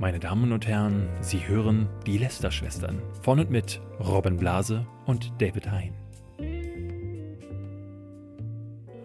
Meine Damen und Herren, Sie hören die Lester-Schwestern von und mit Robin Blase und David Hein.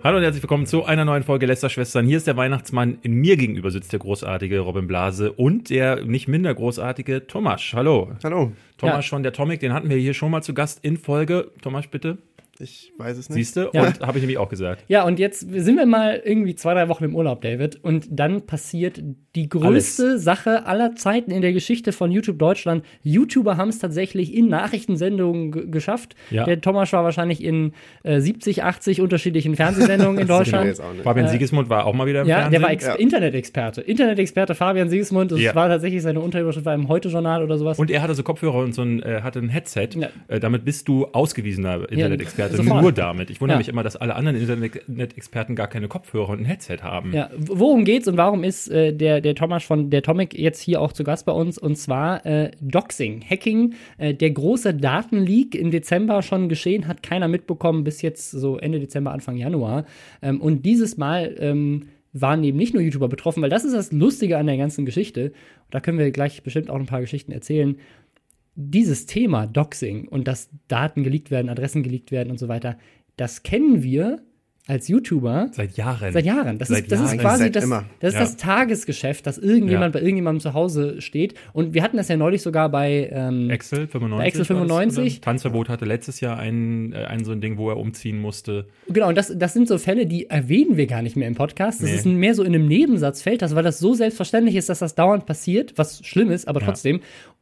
Hallo und herzlich willkommen zu einer neuen Folge Lester-Schwestern. Hier ist der Weihnachtsmann. In mir gegenüber sitzt der großartige Robin Blase und der nicht minder großartige Thomas. Hallo. Hallo. Thomas Ja. schon, der Tomic, den hatten wir hier schon mal zu Gast in Folge. Thomas, bitte. Ich weiß es nicht. Siehst du? Ja. Und habe ich nämlich auch gesagt. Ja, und jetzt sind wir mal irgendwie zwei, drei Wochen im Urlaub, David. Und dann passiert die größte Sache aller Zeiten in der Geschichte von YouTube Deutschland. YouTuber haben es tatsächlich in Nachrichtensendungen ge- geschafft. Ja. Der Thomas war wahrscheinlich in äh, 70, 80 unterschiedlichen Fernsehsendungen in Deutschland. jetzt auch nicht. Fabian Siegesmund war auch mal wieder im Ja, Fernsehen. der war Ex Ja. Internet-Experte. Internet-Experte Fabian Siegesmund. Das Ja. war tatsächlich seine Unterüberschrift war im Heute-Journal oder sowas. Und er hatte so Kopfhörer und so ein, äh, hatte ein Headset. Ja. Äh, damit bist du ausgewiesener Internet-Experte. Sofort. Nur damit. Ich wundere Ja. mich immer, dass alle anderen Internet-Experten gar keine Kopfhörer und ein Headset haben. Ja, worum geht's und warum ist äh, der, der Thomas von der Tomic jetzt hier auch zu Gast bei uns? Und zwar äh, Doxing, Hacking, äh, der große Datenleak im Dezember schon geschehen, hat keiner mitbekommen bis jetzt so Ende Dezember, Anfang Januar. Ähm, und dieses Mal ähm, waren eben nicht nur YouTuber betroffen, weil das ist das Lustige an der ganzen Geschichte. Und da können wir gleich bestimmt auch ein paar Geschichten erzählen. Dieses Thema Doxing und dass Daten geleakt werden, Adressen geleakt werden und so weiter, das kennen wir als YouTuber Seit Jahren. Seit Jahren. Das, Seit ist, das ist Jahren. quasi Seit das, das, ist Ja. das Tagesgeschäft, dass irgendjemand Ja. bei irgendjemandem zu Hause steht. Und wir hatten das ja neulich sogar bei ähm, Excel 95. Bei Excel war das, 95. oder? Tanzverbot hatte letztes Jahr ein, äh, ein so ein Ding, wo er umziehen musste. Genau, und das, das sind so Fälle, die erwähnen wir gar nicht mehr im Podcast. Das Nee. ist mehr so in einem Nebensatz fällt das, weil das so selbstverständlich ist, dass das dauernd passiert, was schlimm ist, aber Ja.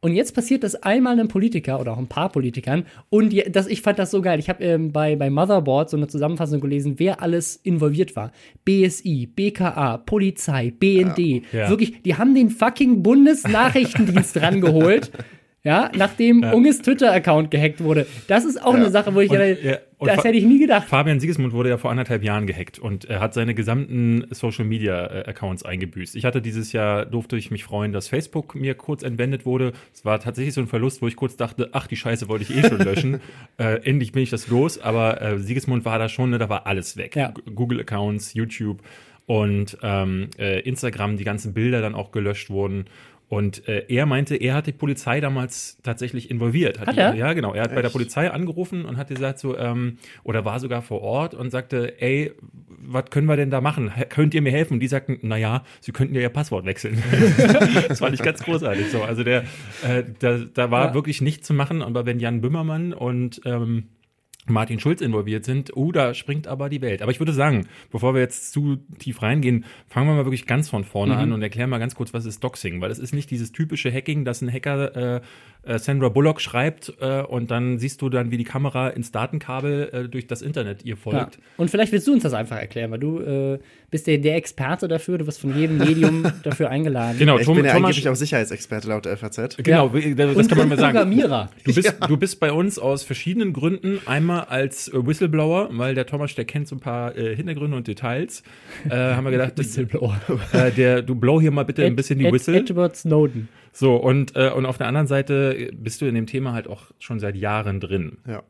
Und jetzt passiert das einmal einem Politiker oder auch ein paar Politikern. Und das, ich fand das so geil. Ich habe ähm, bei, bei Motherboard so eine Zusammenfassung gelesen, wer alles involviert war. BSI, BKA, Polizei, BND. Ja. Wirklich, die haben den fucking Bundesnachrichtendienst rangeholt. Ja, nachdem Unges Twitter-Account gehackt wurde. Das ist auch Ja. eine Sache, wo ich Und, ja, das fa- hätte ich nie gedacht. Fabian Siegesmund wurde ja vor anderthalb Jahren gehackt und er hat seine gesamten Social Media Accounts eingebüßt. Ich hatte dieses Jahr, durfte ich mich freuen, dass Facebook mir kurz entwendet wurde. Es war tatsächlich so ein Verlust, wo ich kurz dachte, ach, die Scheiße wollte ich eh schon löschen. äh, endlich bin ich das los, aber äh, Siegesmund war da schon, ne, da war alles weg. Ja. Google-Accounts, YouTube und ähm, äh, Instagram, die ganzen Bilder dann auch gelöscht wurden. Und äh, er meinte, er hat die Polizei damals tatsächlich involviert. Hat die, er? Ja, genau. Er hat bei der Echt? Polizei angerufen und hat gesagt so, ähm, oder war sogar vor Ort und sagte, ey, was können wir denn da machen? H- Könnt ihr mir helfen? Und die sagten, na ja, sie könnten ja ihr Passwort wechseln. das fand ich ganz großartig. So, also der, äh, da, da war Ja. wirklich nichts zu machen. Aber wenn Jan Böhmermann und ähm, Martin Schulz involviert sind, uh, da springt aber die Welt. Aber ich würde sagen, bevor wir jetzt zu tief reingehen, fangen wir mal wirklich ganz von vorne an und erklären mal ganz kurz, was ist Doxing, weil es ist nicht dieses typische Hacking, dass ein Hacker äh, äh, Sandra Bullock schreibt äh, und dann siehst du dann, wie die Kamera ins Datenkabel äh, durch das Internet ihr Ja. folgt. Und vielleicht willst du uns das einfach erklären, weil du äh, bist der, der Experte dafür, du wirst von jedem Medium dafür eingeladen. Genau, Ich Tom- bin ja Thomas, angeblich auch Sicherheitsexperte laut der FAZ. genau, Ja. das und, kann man mal sagen. Programmierer. Du bist, du bist bei uns aus verschiedenen Gründen. Einmal als äh, Whistleblower, weil der Thomas, der kennt so ein paar äh, Hintergründe und Details. Äh, haben wir gedacht, Whistleblower. äh, der, du blow hier mal bitte ein bisschen die Ed, Whistle. Edward Snowden. So, und, äh, und auf der anderen Seite bist du in dem Thema halt auch schon seit Jahren drin. Ja.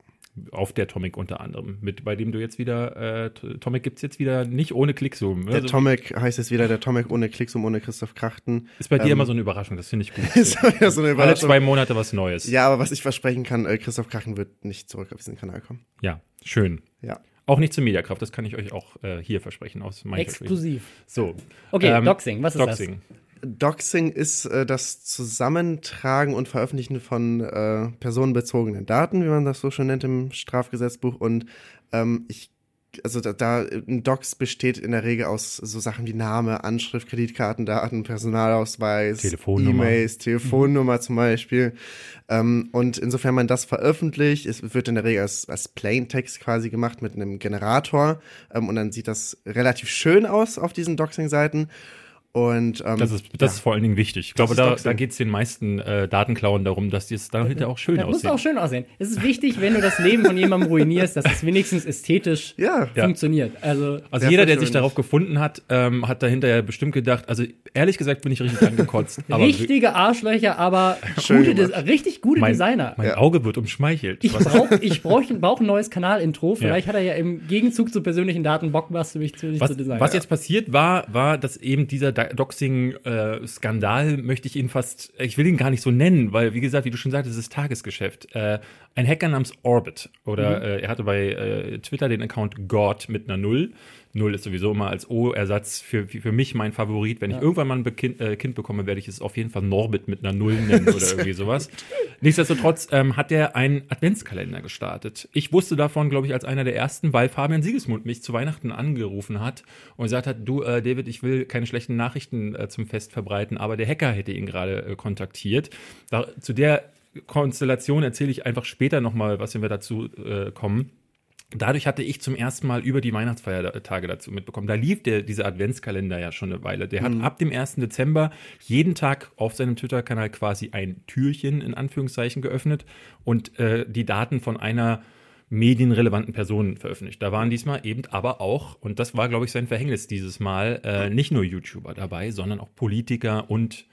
Auf der Tomic unter anderem. Mit, bei dem du jetzt wieder, äh, Tomic gibt's jetzt wieder nicht ohne Klickzoom. Der Also, Tomek heißt jetzt wieder der Tomek ohne Klicks und ohne Christoph Krachten. ist bei dir ähm, immer so eine Überraschung, das finde ich gut. Ist ja so eine Alle Überraschung. zwei Monate was Neues. Ja, aber was ich versprechen kann, äh, Christoph Krachten wird nicht zurück auf diesen Kanal kommen. ja schön. Ja. Auch nicht zur Mediakraft, das kann ich euch auch äh, hier versprechen aus meinem Exklusiv. So. Okay, Ähm, Doxing, was ist Doxing. Doxing ist äh, das Zusammentragen und Veröffentlichen von äh, personenbezogenen Daten, wie man das so schön nennt im Strafgesetzbuch. Und ähm, ich, also da, da ein Dox besteht in der Regel aus so Sachen wie Name, Anschrift, Kreditkartendaten, Personalausweis, Telefonnummer. E-Mails, Telefonnummer zum Beispiel. Ähm, und insofern man das veröffentlicht, es wird in der Regel als, als Plaintext quasi gemacht mit einem Generator. Ähm, und dann sieht das relativ schön aus auf diesen Doxing-Seiten. Und ähm, Das ist, das ist vor allen Dingen wichtig. Ich glaube, da, da geht es den meisten äh, Datenklauen darum, dass die es da hinterher auch schön Das muss aussehen. auch schön aussehen. Es ist wichtig, wenn du das Leben von jemandem ruinierst, dass es wenigstens ästhetisch ja, Ja. funktioniert. Also, Also jeder, der sich darauf gefunden hat, ähm, hat da hinterher bestimmt gedacht, also ehrlich gesagt bin ich richtig angekotzt. aber richtige Arschlöcher, aber gute, richtig gute mein, Designer. mein Ja. Auge wird umschmeichelt. Ich Was- brauche ich brauch, brauch ein neues Kanal-Intro. Vielleicht hat er ja im Gegenzug zu persönlichen Daten Bock, was für mich zu, Was, zu designen. was jetzt passiert war, war, dass eben dieser Doxing-Skandal möchte ich ihn fast, ich will ihn gar nicht so nennen, weil, wie gesagt, wie du schon sagtest, es ist Tagesgeschäft. Äh, ein Hacker namens Orbit, oder Mhm. äh, er hatte bei äh, Twitter den Account God mit einer Null. Null ist sowieso immer als O-Ersatz für, für mich mein Favorit. Wenn ich irgendwann mal ein kind, äh, kind bekomme, werde ich es auf jeden Fall Norbit mit einer Null nennen oder irgendwie sowas. Nichtsdestotrotz ähm, hat er einen Adventskalender gestartet. Ich wusste davon, glaube ich, als einer der ersten, weil Fabian Siegesmund mich zu Weihnachten angerufen hat und gesagt hat, du, äh, David, ich will keine schlechten Nachrichten äh, zum Fest verbreiten, aber der Hacker hätte ihn gerade äh, kontaktiert. Da, zu der Konstellation erzähle ich einfach später nochmal, was wenn wir dazu äh, kommen. Dadurch hatte ich zum ersten Mal über die Weihnachtsfeiertage dazu mitbekommen. Da lief der, dieser Adventskalender ja schon eine Weile. Der hat ab dem 1. Dezember jeden Tag auf seinem Twitter-Kanal quasi ein Türchen in Anführungszeichen geöffnet und äh, die Daten von einer medienrelevanten Person veröffentlicht. Da waren diesmal eben aber auch, und das war, glaube ich, sein Verhängnis dieses Mal, äh, nicht nur YouTuber dabei, sondern auch Politiker und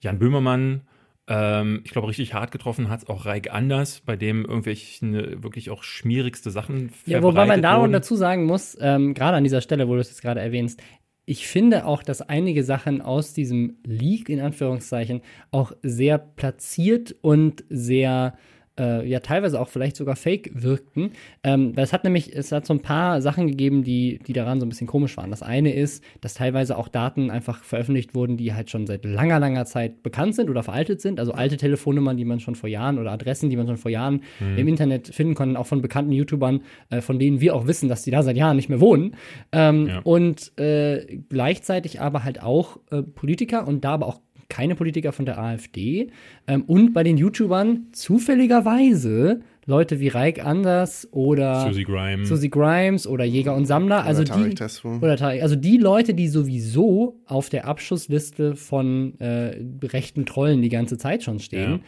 Jan Böhmermann, ähm, ich glaube, richtig hart getroffen hat es auch Reik Anders, bei dem irgendwelche ne, wirklich auch schmierigste Sachen Ja, wobei man da wurden. dazu sagen muss, ähm, gerade an dieser Stelle, wo du es jetzt gerade erwähnst, ich finde auch, dass einige Sachen aus diesem Leak in Anführungszeichen auch sehr platziert und sehr äh, ja teilweise auch vielleicht sogar fake wirkten. Ähm, das hat nämlich, es hat so ein paar Sachen gegeben, die, die daran so ein bisschen komisch waren. Das eine ist, dass teilweise auch Daten einfach veröffentlicht wurden, die halt schon seit langer, langer Zeit bekannt sind oder veraltet sind. Also alte Telefonnummern, die man schon vor Jahren oder Adressen, die man schon vor Jahren im Internet finden konnte, auch von bekannten YouTubern, äh, von denen wir auch wissen, dass die da seit Jahren nicht mehr wohnen. Ähm, Ja. Und äh, gleichzeitig aber halt auch äh, Politiker und da aber auch keine Politiker von der AfD. Ähm, und bei den YouTubern zufälligerweise Leute wie Reik Anders oder Susie Grime. Susie Grimes oder Jäger und Sammler. Also Tarek die, oder Tarek, also die Leute, die sowieso auf der Abschussliste von äh, rechten Trollen die ganze Zeit schon stehen. Ja.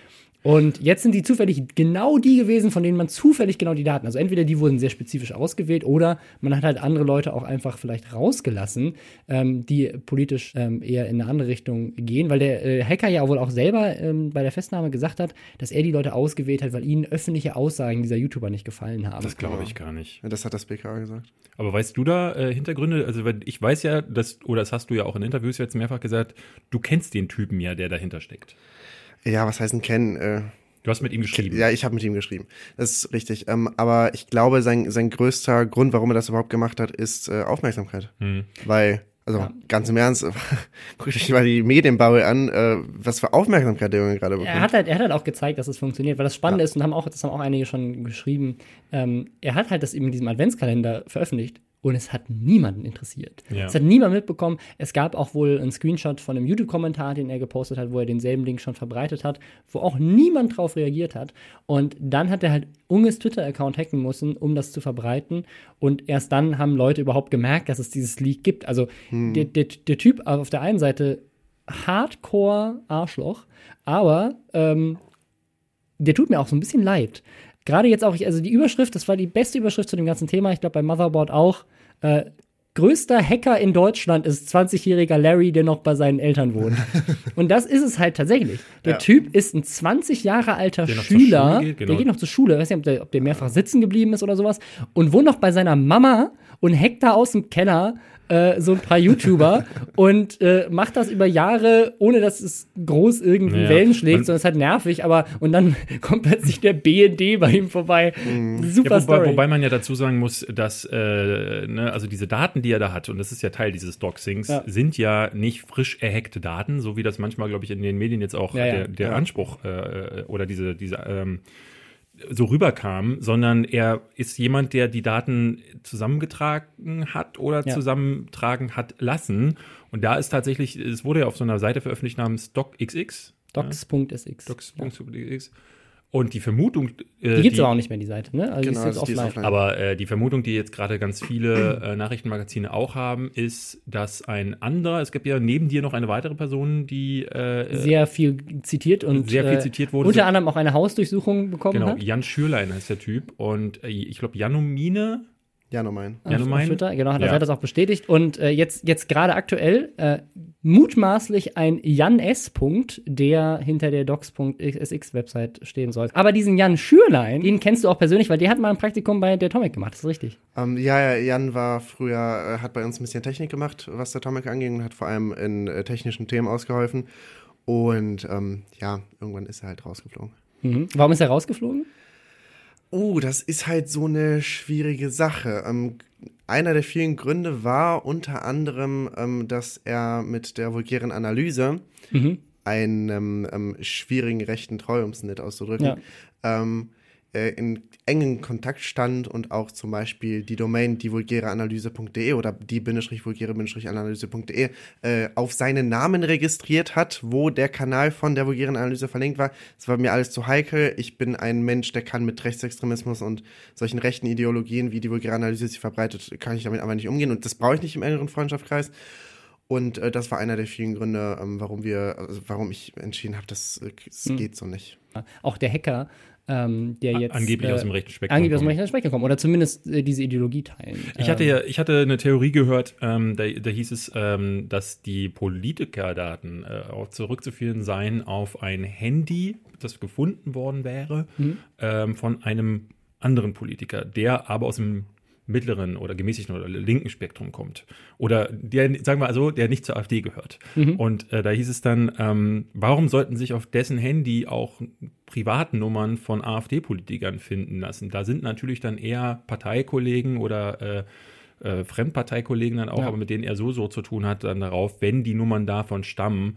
Und jetzt sind die zufällig genau die gewesen, von denen man zufällig genau die Daten. Also entweder die wurden sehr spezifisch ausgewählt oder man hat halt andere Leute auch einfach vielleicht rausgelassen, ähm, die politisch ähm, eher in eine andere Richtung gehen, weil der äh, Hacker ja wohl auch selber ähm, bei der Festnahme gesagt hat, dass er die Leute ausgewählt hat, weil ihnen öffentliche Aussagen dieser YouTuber nicht gefallen haben. das glaube ich gar nicht. Ja, das hat das BK gesagt. Aber weißt du da äh, Hintergründe? Also weil ich weiß ja, dass, oder das hast du ja auch in Interviews jetzt mehrfach gesagt, du kennst den Typen ja, der dahinter steckt. Ja, was heißt denn kennen? Äh, Du hast mit ihm geschrieben. Ja, ich habe mit ihm geschrieben. Das ist richtig. Ähm, aber ich glaube, sein, sein größter Grund, warum er das überhaupt gemacht hat, ist äh, Aufmerksamkeit. Hm. Weil, also ganz im Ernst, guckt euch mal die Medienbubble an, äh, was für Aufmerksamkeit der Junge gerade bekommt. Er hat, halt, er hat halt auch gezeigt, dass es funktioniert, weil das Spannende ist, und haben auch, das haben auch einige schon geschrieben, ähm, er hat halt das eben in diesem Adventskalender veröffentlicht und es hat niemanden interessiert. Ja. Es hat niemand mitbekommen. Es gab auch wohl einen Screenshot von einem YouTube-Kommentar, den er gepostet hat, wo er denselben Link schon verbreitet hat, wo auch niemand drauf reagiert hat. Und dann hat er halt Unges Twitter-Account hacken müssen, um das zu verbreiten. Und erst dann haben Leute überhaupt gemerkt, dass es dieses Leak gibt. Also der, der, der Typ auf der einen Seite Hardcore-Arschloch, aber ähm, der tut mir auch so ein bisschen leid. Gerade jetzt auch, ich- also die Überschrift, das war die beste Überschrift zu dem ganzen Thema, ich glaube bei Motherboard auch. Äh, größter Hacker in Deutschland ist 20-jähriger Larry, der noch bei seinen Eltern wohnt. Und das ist es halt tatsächlich. Der Ja. Typ ist ein 20 Jahre alter Der Schüler, geht, genau. der geht noch zur Schule, ich weiß nicht, ob der, ob der mehrfach sitzen geblieben ist oder sowas, und wohnt noch bei seiner Mama und hackt da aus dem Keller äh, so ein paar YouTuber und äh, macht das über Jahre, ohne dass es groß irgendwie Ja. Wellen schlägt, sondern es ist halt nervig, aber und dann kommt plötzlich der BND bei ihm vorbei. Super Ja, wobei, Story. wobei man ja dazu sagen muss, dass äh, ne, also diese Daten, die er da hat, und das ist ja Teil dieses Doxings, Ja. sind ja nicht frisch erhackte Daten, so wie das manchmal, glaube ich, in den Medien jetzt auch Ja, ja. der, der Ja. Anspruch äh, oder diese, diese ähm, so rüberkam, sondern er ist jemand, der die Daten zusammengetragen hat oder Ja. zusammentragen hat lassen. Und da ist tatsächlich, es wurde ja auf so einer Seite veröffentlicht namens DocXX. Docs.sx. Docs.x. Und die Vermutung, äh, Die gibt es aber auch nicht mehr, die Seite, ne? Also Genau, die ist jetzt also die ist offline. offline. aber äh, die Vermutung, die jetzt gerade ganz viele äh, Nachrichtenmagazine auch haben, ist, dass ein anderer, es gibt ja neben dir noch eine weitere Person, die äh, Sehr viel zitiert und Sehr viel äh, zitiert wurde. Unter anderem auch eine Hausdurchsuchung bekommen genau, hat. Jan Schürlein heißt der Typ und äh, ich glaube Janomine Janomein. Janomein? auf Twitter. Genau, hat Ja. er das auch bestätigt. Und äh, jetzt, jetzt gerade aktuell äh, mutmaßlich ein Jan S. Punkt, der hinter der docs.sx-Website stehen soll. Aber diesen Jan Schürlein, den kennst du auch persönlich, weil der hat mal ein Praktikum bei der Tomic gemacht, das ist richtig. Ähm, ja, ja, Jan war früher, äh, hat bei uns ein bisschen Technik gemacht, was der Atomic anging und hat vor allem in äh, technischen Themen ausgeholfen. Und ähm, ja, irgendwann ist er halt rausgeflogen. Mhm. Warum ist er rausgeflogen? Oh, das ist halt so eine schwierige Sache. Ähm, einer der vielen Gründe war unter anderem, ähm, dass er mit der vulgären Analyse einem ähm, schwierigen rechten Treu, um es nett auszudrücken, Ja. ähm, äh, in engen Kontakt stand und auch zum Beispiel die Domain divulgäreanalyse.de oder die-vulgäre-analyse.de äh, auf seinen Namen registriert hat, wo der Kanal von der vulgären Analyse verlinkt war. Das war mir alles zu heikel. Ich bin ein Mensch, der kann mit Rechtsextremismus und solchen rechten Ideologien, wie die vulgäre Analyse sie verbreitet, kann ich damit aber nicht umgehen und das brauche ich nicht im engeren Freundschaftskreis. Und äh, das war einer der vielen Gründe, ähm, warum wir, also warum ich entschieden habe, das, äh, das Hm. geht so nicht. Auch der Hacker, ähm, der jetzt. angeblich äh, aus dem rechten Spektrum Angeblich aus dem rechten Spektrum kommen. Oder zumindest äh, diese Ideologie teilen. Ich hatte Ähm, ja, ich hatte eine Theorie gehört, ähm, da, da hieß es, ähm, dass die Politikerdaten äh, auch zurückzuführen seien auf ein Handy, das gefunden worden wäre, ähm, von einem anderen Politiker, der aber aus dem mittleren oder gemäßigten oder linken Spektrum kommt. Oder der, sagen wir also, der nicht zur AfD gehört. Und äh, da hieß es dann, ähm, warum sollten sich auf dessen Handy auch Privatnummern von AfD-Politikern finden lassen? Da sind natürlich dann eher Parteikollegen oder äh, äh, Fremdparteikollegen dann auch, Ja. aber mit denen er so so zu tun hat, dann darauf, wenn die Nummern davon stammen.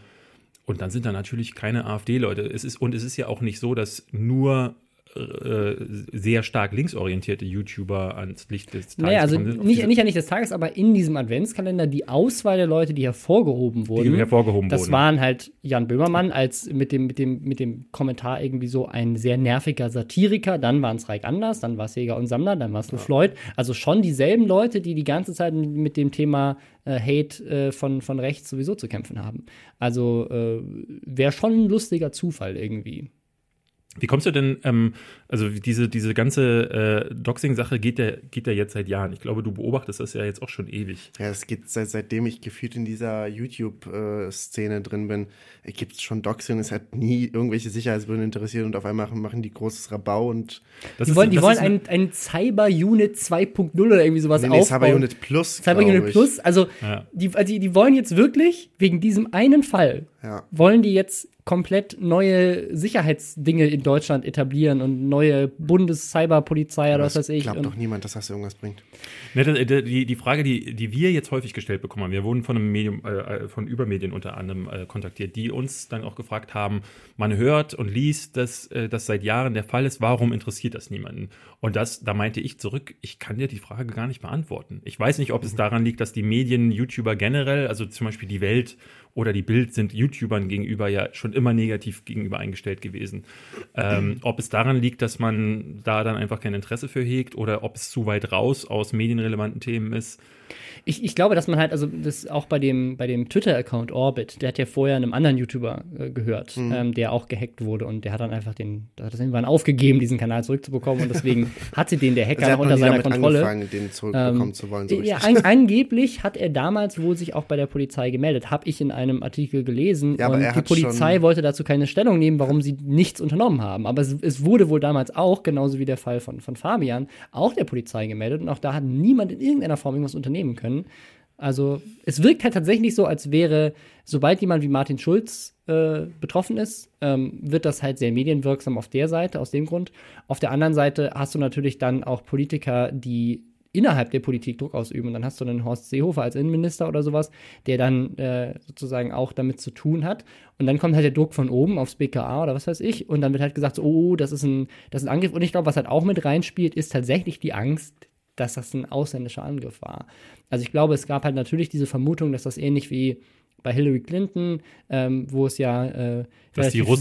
Und dann sind da natürlich keine AfD-Leute. Es ist, und es ist ja auch nicht so, dass nur äh, sehr stark linksorientierte YouTuber ans Licht des Tages Naja, also sind. Nicht, nicht an nicht des Tages, aber in diesem Adventskalender die Auswahl der Leute, die hervorgehoben wurden. hervorgehoben das wurden. waren halt Jan Böhmermann als mit dem, mit dem, mit dem Kommentar irgendwie so ein sehr nerviger Satiriker, dann waren es Reik Anders, dann war es Jäger und Sammler, dann war es Lou Floyd. Also schon dieselben Leute, die die ganze Zeit mit dem Thema äh, Hate äh, von, von rechts sowieso zu kämpfen haben. Also äh, wäre schon ein lustiger Zufall irgendwie. Wie kommst du denn, ähm, also diese, diese ganze äh, Doxing-Sache geht ja, geht ja jetzt seit Jahren. Ich glaube, du beobachtest das ja jetzt auch schon ewig. Ja, es gibt seit, seitdem ich gefühlt in dieser YouTube-Szene drin bin, gibt es schon Doxing. Es hat nie irgendwelche Sicherheitsbehörden interessiert und auf einmal machen, machen die großes Rabau und Das Die ist- wollen, die das wollen ist ein, ein Cyber-Unit 2.0 oder irgendwie sowas nee, nee, aufbauen. Cyber Unit Plus. Cyber glaub Unit ich. Plus, also, Ja. die, also die, die wollen jetzt wirklich, wegen diesem einen Fall, Ja. wollen die jetzt komplett neue Sicherheitsdinge in Deutschland etablieren und neue Bundes-Cyberpolizei oder was weiß ich. Glaubt Und doch niemand, dass das irgendwas bringt. Ne, äh, die, die Frage, die, die wir jetzt häufig gestellt bekommen haben, wir wurden von einem Medium, äh, von Übermedien unter anderem äh, kontaktiert, die uns dann auch gefragt haben, man hört und liest, dass äh, das seit Jahren der Fall ist, warum interessiert das niemanden? Und das, da meinte ich zurück, ich kann dir die Frage gar nicht beantworten. Ich weiß nicht, ob es daran liegt, dass die Medien, YouTuber generell, also zum Beispiel die Welt oder die Bild sind YouTubern gegenüber ja schon immer negativ gegenüber eingestellt gewesen. Ähm, ob es daran liegt, dass man da dann einfach kein Interesse für hegt oder ob es zu weit raus aus medienrelevanten Themen ist. Ich, ich glaube, dass man halt, also das auch bei dem, bei dem Twitter-Account Orbit, der hat ja vorher einem anderen YouTuber äh, gehört, Mhm. ähm, der auch gehackt wurde und der hat dann einfach den, hat das irgendwann aufgegeben, diesen Kanal zurückzubekommen und deswegen hatte den der Hacker Also noch unter seiner Kontrolle. angefangen, den zurückbekommen zu wollen. So Ja, an, angeblich hat er damals wohl sich auch bei der Polizei gemeldet. Habe ich in einem Artikel gelesen. Ja, und die Polizei wollte dazu keine Stellung nehmen, warum sie nichts unternommen haben. Aber es, es wurde wohl damals auch, genauso wie der Fall von, von Fabian, auch der Polizei gemeldet. Und auch da hat niemand in irgendeiner Form irgendwas unternehmen können. Also es wirkt halt tatsächlich so, als wäre, sobald jemand wie Martin Schulz äh, betroffen ist, ähm, wird das halt sehr medienwirksam auf der Seite, aus dem Grund. Auf der anderen Seite hast du natürlich dann auch Politiker, die innerhalb der Politik Druck ausüben. Dann hast du einen Horst Seehofer als Innenminister oder sowas, der dann äh, sozusagen auch damit zu tun hat. Und dann kommt halt der Druck von oben aufs BKA oder was weiß ich. Und dann wird halt gesagt, so, oh, das ist ein, das ist ein Angriff. Und ich glaube, was halt auch mit reinspielt, ist tatsächlich die Angst, dass das ein ausländischer Angriff war. Also ich glaube, es gab halt natürlich diese Vermutung, dass das ähnlich wie bei Hillary Clinton, ähm, wo es ja äh,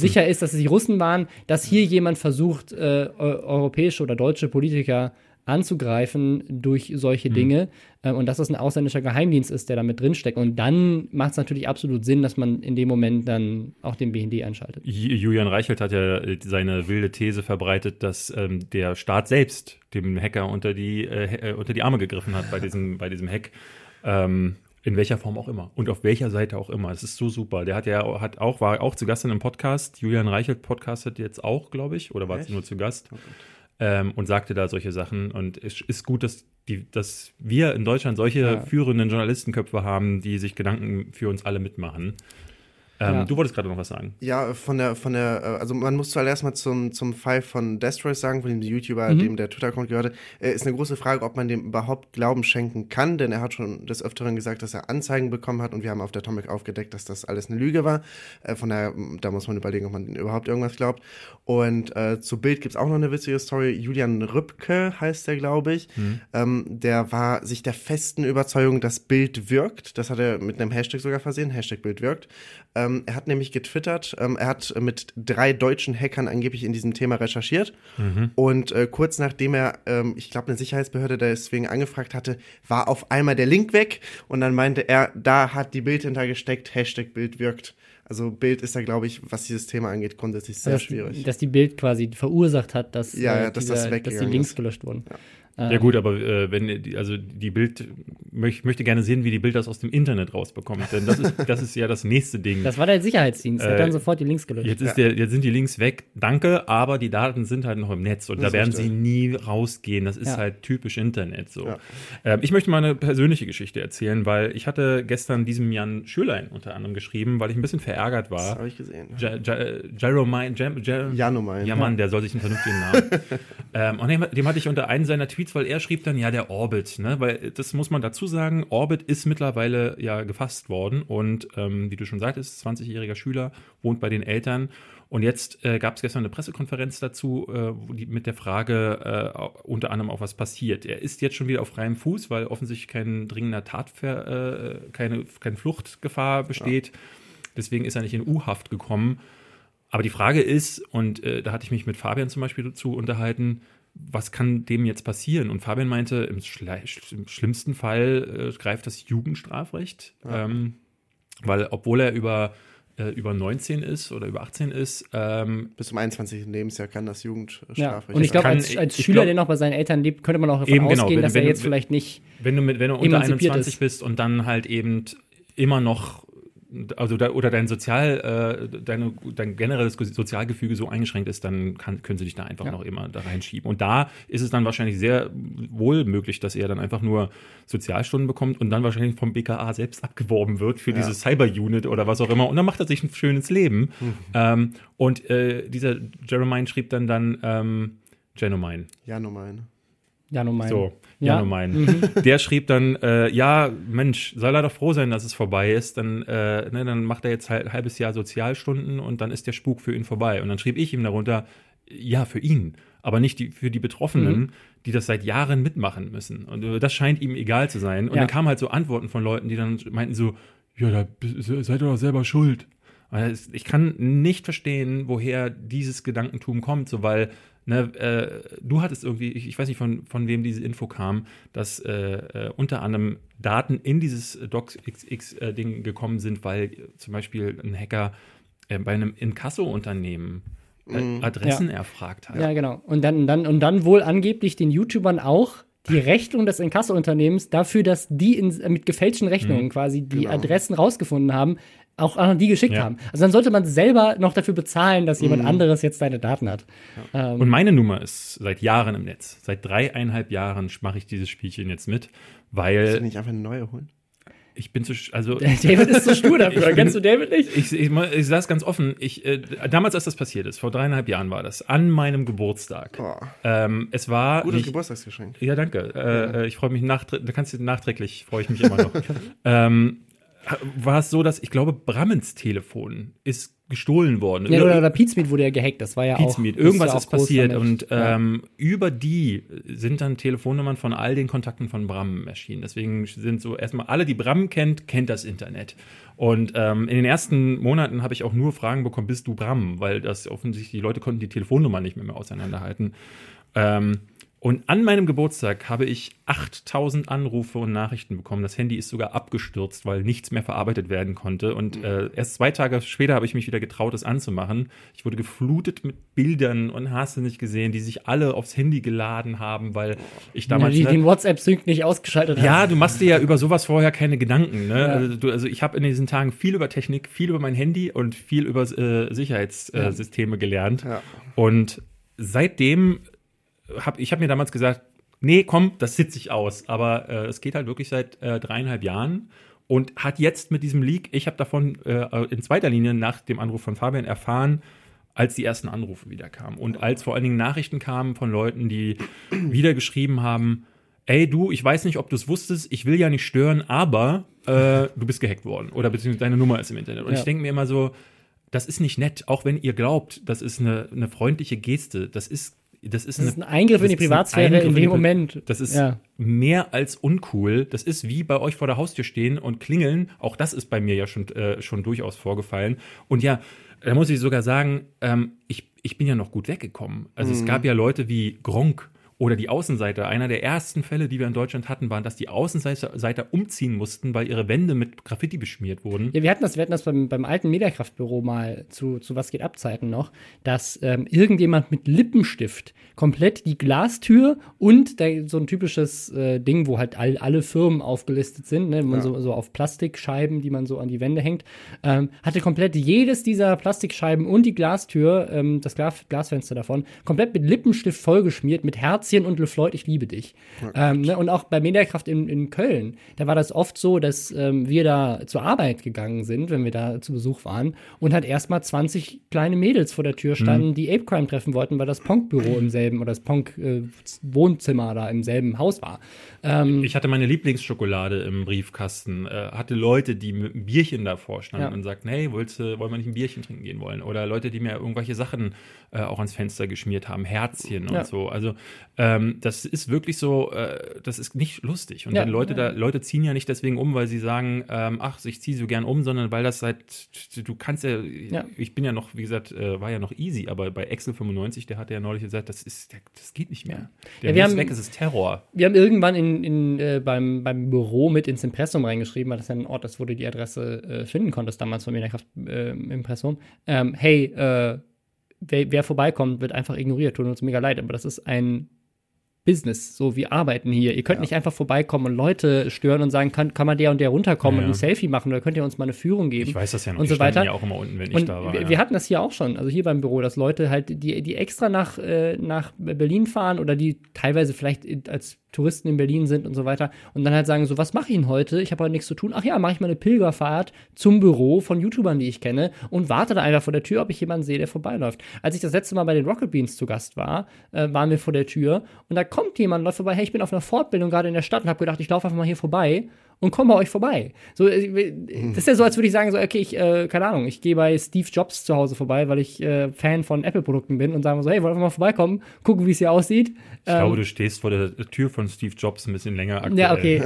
sicher ist, dass es die Russen waren, dass hier jemand versucht, äh, eu- europäische oder deutsche Politiker anzugreifen durch solche Dinge äh, und dass das ein ausländischer Geheimdienst ist, der da mit drinsteckt. Und dann macht es natürlich absolut Sinn, dass man in dem Moment dann auch den BND einschaltet. Ju- Julian Reichelt hat ja äh, seine wilde These verbreitet, dass ähm, der Staat selbst dem Hacker unter die, äh, äh, unter die Arme gegriffen hat bei diesem, bei diesem Hack. Ähm, in welcher Form auch immer und auf welcher Seite auch immer. Es ist so super. Der hat ja hat auch, war auch zu Gast in einem Podcast. Julian Reichelt podcastet jetzt auch, glaube ich, oder war Echt? nur zu Gast. Ähm, und sagte da solche Sachen. Und es ist gut, dass, die, dass wir in Deutschland solche Ja. führenden Journalistenköpfe haben, die sich Gedanken für uns alle mitmachen. Ähm, Ja. Du wolltest gerade noch was sagen. Ja, von der, von der, äh, also man muss zuallererst mal zum, zum Fall von Destroy sagen, von dem YouTuber, Mhm. dem der Twitter-Account gehörte, äh, ist eine große Frage, ob man dem überhaupt Glauben schenken kann, denn er hat schon des Öfteren gesagt, dass er Anzeigen bekommen hat und wir haben auf der Atomic aufgedeckt, dass das alles eine Lüge war. Äh, von daher, da muss man überlegen, ob man überhaupt irgendwas glaubt. Und äh, zu Bild gibt's auch noch eine witzige Story. Julian Rübke heißt der, glaube ich. Ähm, der war sich der festen Überzeugung, dass Bild wirkt. Das hat er mit einem Hashtag sogar versehen, Hashtag Bild wirkt. Ähm, er hat nämlich getwittert, ähm, er hat mit drei deutschen Hackern angeblich in diesem Thema recherchiert. Und äh, kurz nachdem er, ähm, ich glaube, eine Sicherheitsbehörde deswegen angefragt hatte, war auf einmal der Link weg. Und dann meinte er, da hat die Bild hintergesteckt, Hashtag Bild wirkt. Also Bild ist da, glaube ich, was dieses Thema angeht, grundsätzlich sehr dass, schwierig. dass die Bild quasi verursacht hat, dass, Ja, äh, ja, dass dieser- das dass die Links ist. gelöscht wurden. Ja gut, aber äh, wenn also die Bild möch, möchte gerne sehen, wie die Bild das aus dem Internet rausbekommt, denn das ist das ist ja das nächste Ding. Das war der Sicherheitsdienst, der hat Äh, dann sofort die Links gelöscht. Jetzt, ist der, jetzt sind die Links weg, danke, aber die Daten sind halt noch im Netz und Das da werden verstehe sie nie rausgehen. Das ist Ja. halt typisch Internet so. Ja. Ähm, ich möchte mal eine persönliche Geschichte erzählen, weil ich hatte gestern diesem Jan Schürlein unter anderem geschrieben, weil ich ein bisschen verärgert Das war. habe ich gesehen. Ja- Ja- Janumein. ja, Mann, der soll sich einen vernünftigen Namen. ähm, und dem, dem hatte ich unter einen seiner Tweets, weil er schrieb dann, ja, der Orbit, ne? Weil das muss man dazu sagen, Orbit ist mittlerweile ja gefasst worden und ähm, wie du schon sagtest, 20-jähriger Schüler, wohnt bei den Eltern. Und jetzt äh, gab es gestern eine Pressekonferenz dazu, äh, die, mit der Frage äh, unter anderem auch was passiert. Er ist jetzt schon wieder auf freiem Fuß, weil offensichtlich kein dringender Tatver, äh, keine, keine Fluchtgefahr besteht. Deswegen ist er nicht in U-Haft gekommen. Aber die Frage ist, und äh, da hatte ich mich mit Fabian zum Beispiel dazu unterhalten, was kann dem jetzt passieren? Und Fabian meinte, im, Schle im schlimmsten Fall äh, greift das Jugendstrafrecht, ähm, weil obwohl er über, äh, über 19 ist oder über 18 ist, ähm, Bis zum 21. Lebensjahr kann das ja. Jugendstrafrecht. Und ich glaube, als, als ich Schüler, glaub- der noch bei seinen Eltern lebt, könnte man auch davon Eben, genau, ausgehen, wenn- dass wenn er jetzt vielleicht nicht. wenn du, mit, wenn du unter Emanzipiert 21 ist. bist und dann halt eben immer noch also da, oder dein Sozial, äh, deine, dein generelles Sozialgefüge so eingeschränkt ist, dann kann, können sie dich da einfach Ja. noch immer da reinschieben. Und da ist es dann wahrscheinlich sehr wohl möglich, dass er dann einfach nur Sozialstunden bekommt und dann wahrscheinlich vom BKA selbst abgeworben wird für Ja. diese Cyber-Unit oder was auch immer. Und dann macht er sich ein schönes Leben. Ähm, und äh, dieser Jeremiah schrieb dann dann ähm, Genomine. Janumein. Ja, nur mein. So, Ja. ja, mein. Der schrieb dann, äh, ja, Mensch, soll er doch froh sein, dass es vorbei ist. Dann, äh, ne, dann macht er jetzt halt ein halbes Jahr Sozialstunden und dann ist der Spuk für ihn vorbei. Und dann schrieb ich ihm darunter, ja, für ihn, aber nicht die, für die Betroffenen, Mhm. die das seit Jahren mitmachen müssen. Und äh, das scheint ihm egal zu sein. Und Ja. dann kamen halt so Antworten von Leuten, die dann meinten so, ja, da seid ihr doch selber schuld. Ich kann nicht verstehen, woher dieses Gedankentum kommt, so weil ne, äh, du hattest irgendwie, ich, ich weiß nicht von, von wem diese Info kam, dass äh, äh, unter anderem Daten in dieses DocsX-Ding gekommen sind, weil äh, zum Beispiel ein Hacker äh, bei einem Inkasso-Unternehmen äh, Adressen erfragt hat. Ja, genau. Und dann, dann, und dann wohl angeblich den YouTubern auch die Rechnung des Inkasso-Unternehmens dafür, dass die in, mit gefälschten Rechnungen Mhm. quasi die Genau. Adressen rausgefunden haben, auch an die geschickt Ja. haben. Also dann sollte man selber noch dafür bezahlen, dass jemand anderes jetzt deine Daten hat. Ähm, Und meine Nummer ist seit Jahren im Netz. Seit dreieinhalb Jahren mache ich dieses Spielchen jetzt mit, Kannst du weil nicht einfach eine neue holen? ich bin zu, also David ist so stur dafür. Ich bin- Kennst du David nicht? Ich, ich, ich sage es ganz offen. Ich, äh, damals, als das passiert ist, vor dreieinhalb Jahren war das, an meinem Geburtstag. Oh, Ähm, es war. gutes nicht, Geburtstagsgeschenk. ja, danke. Äh, äh, ich freue mich nachträglich. Da kannst du nachträglich freue ich mich immer noch. ähm, war es so, dass ich glaube, Brammens Telefon ist gestohlen worden. Ja, oder, oder Pizmeet wurde ja gehackt. Das war ja auch. Pizmeet. das Irgendwas ja auch ist passiert und damit. Ja. ähm, über die sind dann Telefonnummern von all den Kontakten von Bram erschienen. Deswegen sind so erstmal alle, die Bram kennt, kennt das Internet. Und ähm, in den ersten Monaten habe ich auch nur Fragen bekommen, bist du Bram? Weil das offensichtlich, die Leute konnten die Telefonnummer nicht mehr, mehr auseinanderhalten. Ähm, Und an meinem Geburtstag habe ich 8000 Anrufe und Nachrichten bekommen. Das Handy ist sogar abgestürzt, weil nichts mehr verarbeitet werden konnte. Und äh, erst zwei Tage später habe ich mich wieder getraut, es anzumachen. Ich wurde geflutet mit Bildern und hast du nicht gesehen, die sich alle aufs Handy geladen haben, weil ich damals. die den WhatsApp-Sync nicht ausgeschaltet Ja, du machst dir ja über sowas vorher keine Gedanken. Ne? Ja. Also, du, also, ich habe in diesen Tagen viel über Technik, viel über mein Handy und viel über äh, Sicherheitssysteme äh, gelernt. Ja. Und seitdem hab, ich habe mir damals gesagt, nee, komm, das sitze ich aus. Aber äh, es geht halt wirklich seit äh, dreieinhalb Jahren und hat jetzt mit diesem Leak, ich habe davon äh, in zweiter Linie nach dem Anruf von Fabian erfahren, als die ersten Anrufe wieder kamen und als vor allen Dingen Nachrichten kamen von Leuten, die wieder geschrieben haben, ey du, ich weiß nicht, ob du es wusstest, ich will ja nicht stören, aber äh, du bist gehackt worden oder beziehungsweise deine Nummer ist im Internet. Und ja. ich denke mir immer so, das ist nicht nett, auch wenn ihr glaubt, das ist eine, eine freundliche Geste. Das ist das ist, das ist ein Eingriff in die Privatsphäre in dem Moment. Das ist ja. mehr als uncool. Das ist wie bei euch vor der Haustür stehen und klingeln. Auch das ist bei mir ja schon, äh, schon durchaus vorgefallen. Und ja, da muss ich sogar sagen, ähm, ich, ich bin ja noch gut weggekommen. Also mhm. es gab ja Leute wie Gronk, oder die Außenseiter. Einer der ersten Fälle, die wir in Deutschland hatten, waren, dass die Außenseiter umziehen mussten, weil ihre Wände mit Graffiti beschmiert wurden. Ja, wir hatten das, wir hatten das beim, beim alten Mediakraftbüro mal zu, zu Was geht ab Zeiten noch, dass ähm, irgendjemand mit Lippenstift komplett die Glastür und der, so ein typisches äh, Ding, wo halt all, alle Firmen aufgelistet sind, ne, man ja. so, so auf Plastikscheiben, die man so an die Wände hängt, ähm, hatte komplett jedes dieser Plastikscheiben und die Glastür, ähm, das Glas, Glasfenster davon, komplett mit Lippenstift vollgeschmiert, mit Herz Herzchen und LeFloid, ich liebe dich. Ähm, ne? Und auch bei Mediakraft in, in Köln, da war das oft so, dass ähm, wir da zur Arbeit gegangen sind, wenn wir da zu Besuch waren, und halt erstmal 20 kleine Mädels vor der Tür standen, mhm. die Ape Crime treffen wollten, weil das Ponk-Büro im selben oder das Ponk-Wohnzimmer äh, da im selben Haus war. Ähm, ich hatte meine Lieblingsschokolade im Briefkasten, äh, hatte Leute, die mit einem Bierchen davor standen ja. und sagten, hey, willst, wollen wir nicht ein Bierchen trinken gehen wollen? Oder Leute, die mir irgendwelche Sachen äh, auch ans Fenster geschmiert haben, Herzchen ja. und so. Also ähm, das ist wirklich so, äh, das ist nicht lustig. Und ja, wenn Leute ja. da, Leute ziehen ja nicht deswegen um, weil sie sagen, ähm, ach, ich ziehe so gern um, sondern weil das seit, du kannst ja, ja. ich bin ja noch, wie gesagt, äh, war ja noch easy, aber bei Excel 95, der hatte ja neulich gesagt, das ist, das geht nicht mehr. Der ja, ist weg, es ist Terror. Wir haben irgendwann in, in, äh, beim, beim Büro mit ins Impressum reingeschrieben, weil das ja ein Ort ist, wo du die Adresse äh, finden konntest, damals von Mediakraft äh, Impressum. Ähm, hey, äh, wer, wer, vorbeikommt, wird einfach ignoriert. Tut uns mega leid, aber das ist ein Business, so wir arbeiten hier. Ihr könnt ja. nicht einfach vorbeikommen und Leute stören und sagen, kann, kann man der und der runterkommen ja, und ein Selfie machen oder könnt ihr uns mal eine Führung geben? Ich weiß das ja noch. Und so weiter. ja auch immer unten, wenn und ich da war. Wir, wir, hatten das hier auch schon, also hier beim Büro, dass Leute halt, die, die extra nach, äh, nach Berlin fahren oder die teilweise vielleicht als Touristen in Berlin sind und so weiter und dann halt sagen so, was mache ich denn heute? Ich habe heute nichts zu tun. Ach ja, mache ich mal eine Pilgerfahrt zum Büro von YouTubern, die ich kenne und warte da einfach vor der Tür, ob ich jemanden sehe, der vorbeiläuft. Als ich das letzte Mal bei den Rocket Beans zu Gast war, äh, waren wir vor der Tür und da kommt jemand, läuft vorbei, hey, ich bin auf einer Fortbildung gerade in der Stadt und habe gedacht, ich laufe einfach mal hier vorbei und komme bei euch vorbei. So, äh, das ist ja so, als würde ich sagen, so, okay, ich, äh, keine Ahnung, ich gehe bei Steve Jobs zu Hause vorbei, weil ich äh, Fan von Apple-Produkten bin und sage so, hey, wollen wir mal vorbeikommen, gucken, wie es hier aussieht. Ich ähm, glaube, du stehst vor der Tür von Steve Jobs ein bisschen länger aktuell. Ja, okay.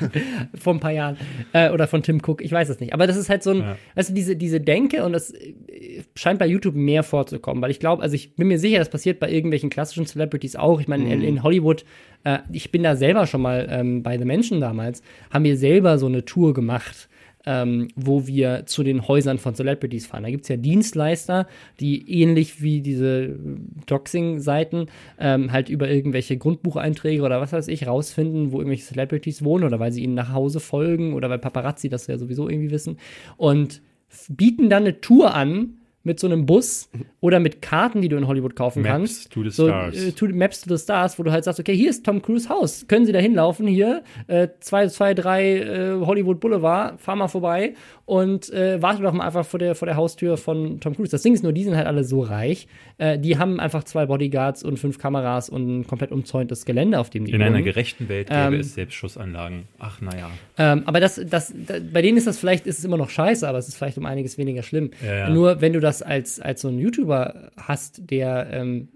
vor ein paar Jahren. Äh, oder von Tim Cook, ich weiß es nicht. Aber das ist halt so ein, ja. weißt du, diese, diese Denke und das äh, scheint bei YouTube mehr vorzukommen, weil ich glaube, also ich bin mir sicher, das passiert bei irgendwelchen klassischen Celebrities auch. Ich meine, mhm. in, in Hollywood äh, ich bin da selber schon mal ähm, bei The Menschen damals, haben wir selber so eine Tour gemacht. Ähm, wo wir zu den Häusern von Celebrities fahren. Da gibt es ja Dienstleister, die ähnlich wie diese Doxing-Seiten ähm, halt über irgendwelche Grundbucheinträge oder was weiß ich rausfinden, wo irgendwelche Celebrities wohnen oder weil sie ihnen nach Hause folgen oder weil Paparazzi das ja sowieso irgendwie wissen und bieten dann eine Tour an, mit so einem Bus oder mit Karten, die du in Hollywood kaufen Maps kannst. To the so, Stars. Äh, to, Maps to the Stars, wo du halt sagst, okay, hier ist Tom Cruise Haus. Können Sie da hinlaufen? Hier, äh, 2, 2, 3 äh, Hollywood Boulevard, fahr mal vorbei und äh, warte doch mal einfach vor der, vor der Haustür von Tom Cruise. Das Ding ist nur, die sind halt alle so reich. Äh, die haben einfach zwei Bodyguards und fünf Kameras und ein komplett umzäuntes Gelände, auf dem die In wohnen. einer gerechten Welt gäbe ähm, es Selbstschussanlagen. Ach, naja. Ähm, aber das, das, das, bei denen ist das vielleicht, ist es immer noch scheiße, aber es ist vielleicht um einiges weniger schlimm. Ja, ja. Nur wenn du das als, als so ein YouTuber hast, der ähm,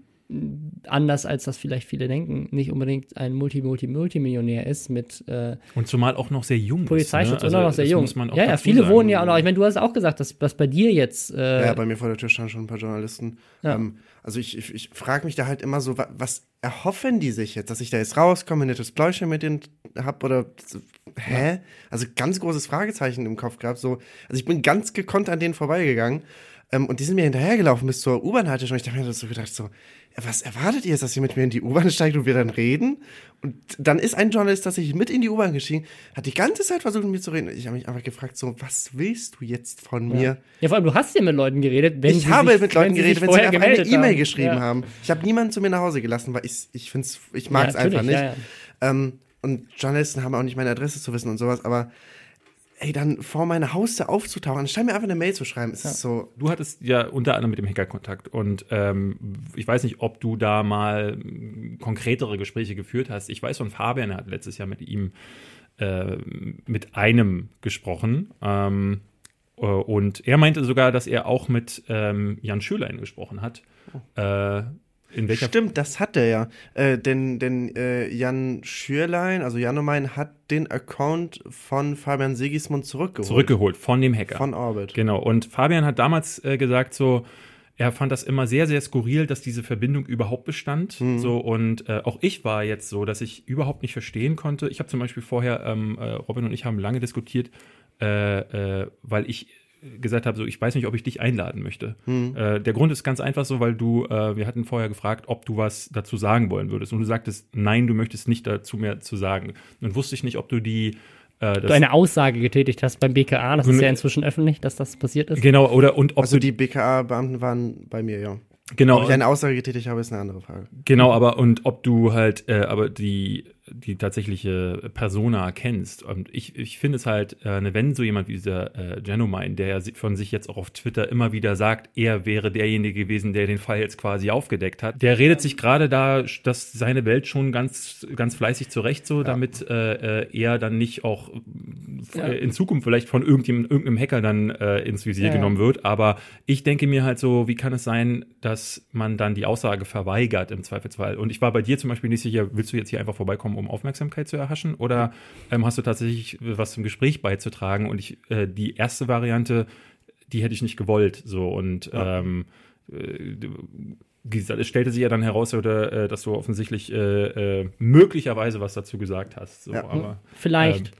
anders als das vielleicht viele denken, nicht unbedingt ein Multi-Multi-Multimillionär ist mit äh, und zumal auch noch sehr jung Polizeischutz ist, ne? also, noch sehr jung. ja, ja, viele sagen. wohnen ja auch noch. Ich meine, du hast auch gesagt, dass, dass bei dir jetzt äh, ja, bei mir vor der Tür standen schon ein paar Journalisten. Ja. Ähm, also ich, ich, ich frage mich da halt immer so, was erhoffen die sich jetzt, dass ich da jetzt rauskomme, ein nettes Pläuschen mit denen hab oder so, hä? Also ganz großes Fragezeichen im Kopf gehabt. So, also ich bin ganz gekonnt an denen vorbeigegangen und die sind mir hinterhergelaufen bis zur U-Bahn-Haltestelle. Und ich habe mir so gedacht, so, was erwartet ihr jetzt, dass ihr mit mir in die U-Bahn steigt und wir dann reden? Und dann ist ein Journalist tatsächlich mit in die U-Bahn gestiegen, hat die ganze Zeit versucht, mit mir zu reden. Ich habe mich einfach gefragt, so, was willst du jetzt von mir? Ja, vor allem, du hast ja mit Leuten geredet, wenn ich sie habe sich, mit Leuten wenn geredet, wenn sie mir einfach eine E-Mail geschrieben ja. haben. Ich habe niemanden zu mir nach Hause gelassen, weil ich, ich finde ich mag es Ja, einfach nicht. Ähm, und Journalisten haben auch nicht meine Adresse zu wissen und sowas, aber ey, dann vor meine Haustür aufzutauchen, anstatt mir einfach eine Mail zu schreiben, ist es so. Du hattest ja unter anderem mit dem Hacker Kontakt und ähm, ich weiß nicht, ob du da mal konkretere Gespräche geführt hast. Ich weiß von Fabian, er hat letztes Jahr mit ihm äh, mit einem gesprochen. Ähm, äh, und er meinte sogar, dass er auch mit ähm, Jan Schölein gesprochen hat. Äh, in welcher Stimmt, das hat er ja. Äh, denn denn äh, Jan Schürlein, also Janomein, hat den Account von Fabian Sigismund zurückgeholt. zurückgeholt von dem Hacker. Von Orbit. Genau. Und Fabian hat damals äh, gesagt, so, er fand das immer sehr, sehr skurril, dass diese Verbindung überhaupt bestand. Mhm. So und äh, auch ich war jetzt so, dass ich überhaupt nicht verstehen konnte. Ich habe zum Beispiel vorher, ähm, äh, Robin und ich haben lange diskutiert, äh, äh, weil ich gesagt habe, so ich weiß nicht, ob ich dich einladen möchte. Mhm. Äh, der Grund ist ganz einfach so, weil du, äh, wir hatten vorher gefragt, ob du was dazu sagen wollen würdest. Und du sagtest, nein, du möchtest nicht dazu mehr zu sagen. Und wusste ich nicht, ob du die äh, Du eine Aussage getätigt hast beim BKA, das ist ja inzwischen öffentlich, dass das passiert ist. Genau, oder und ob Also du die BKA-Beamten waren bei mir, ja. genau Ob ich eine Aussage getätigt habe, ist eine andere Frage. Genau, aber und ob du halt, äh, aber die, die tatsächliche Persona kennst. Und ich, ich finde es halt, äh, ne, wenn so jemand wie dieser äh, Genomine, der ja von sich jetzt auch auf Twitter immer wieder sagt, er wäre derjenige gewesen, der den Fall jetzt quasi aufgedeckt hat, der redet sich gerade da, dass seine Welt schon ganz, ganz fleißig zurecht, so, damit äh, äh, er dann nicht auch äh, Ja. in Zukunft vielleicht von irgendjemandem, irgendeinem Hacker dann äh, ins Visier Ja, ja. genommen wird. Aber ich denke mir halt so, wie kann es sein, dass man dann die Aussage verweigert im Zweifelsfall? Und ich war bei dir zum Beispiel nicht sicher, willst du jetzt hier einfach vorbeikommen, um Aufmerksamkeit zu erhaschen? Oder ähm, hast du tatsächlich was zum Gespräch beizutragen? Und ich, äh, die erste Variante, die hätte ich nicht gewollt. So und ähm, äh, es stellte sich ja dann heraus, oder, äh, dass du offensichtlich äh, äh, möglicherweise was dazu gesagt hast. So, Ja. aber, Vielleicht. ähm,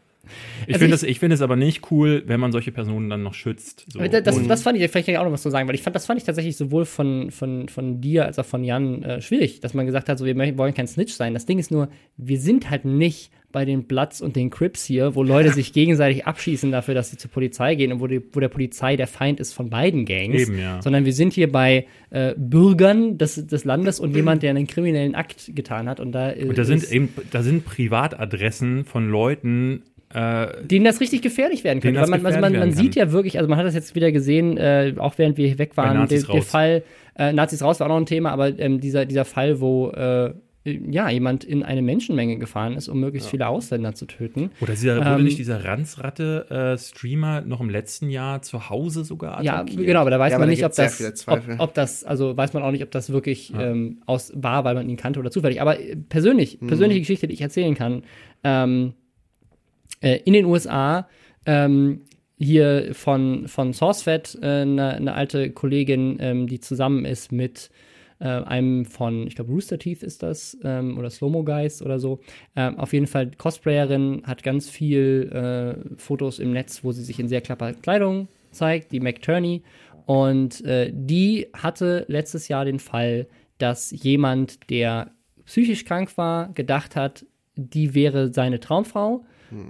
ich Also finde ich- es ich es aber nicht cool, wenn man solche Personen dann noch schützt. So. Das, das fand ich, vielleicht kann ich auch noch was zu sagen, weil ich fand, das fand ich tatsächlich sowohl von, von, von dir als auch von Jan äh, schwierig, dass man gesagt hat, so, wir wollen kein Snitch sein. Das Ding ist nur, wir sind halt nicht bei den Bloods und den Crips hier, wo Leute sich gegenseitig abschießen dafür, dass sie zur Polizei gehen und wo, die, wo der Polizei der Feind ist von beiden Gangs. Eben, ja. Sondern wir sind hier bei äh, Bürgern des, des Landes und jemand, der einen kriminellen Akt getan hat. Und da, äh, Und da sind eben, da sind Privatadressen von Leuten, äh, denen das richtig gefährlich werden könnte. Weil man, also man, man sieht ja wirklich, also man hat das jetzt wieder gesehen, äh, auch während wir weg waren, der, der. Fall, äh, Nazis raus war auch noch ein Thema, aber ähm, dieser, dieser Fall, wo äh, ja, jemand in eine Menschenmenge gefahren ist, um möglichst viele Ausländer zu töten. oder dieser, wurde Ähm, nicht dieser Ranzratte-Streamer noch im letzten Jahr zu Hause sogar Ja, attackiert? genau, aber da weiß Ja, man nicht, ob das, ob, ob das, also weiß man auch nicht, ob das wirklich ähm, aus war, weil man ihn kannte oder zufällig. Aber äh, persönlich, Mhm. persönliche Geschichte, die ich erzählen kann, ähm, äh, in den USA, ähm, hier von, von SourceFed, eine äh, ne- alte Kollegin, ähm, die zusammen ist mit äh, einem von, ich glaube, Rooster Teeth ist das, ähm, oder Slow-Mo Guys oder so. Ähm, auf jeden Fall Cosplayerin, hat ganz viel äh, Fotos im Netz, wo sie sich in sehr klapper Kleidung zeigt, die McTurney. Und äh, die hatte letztes Jahr den Fall, dass jemand, der psychisch krank war, gedacht hat, die wäre seine Traumfrau,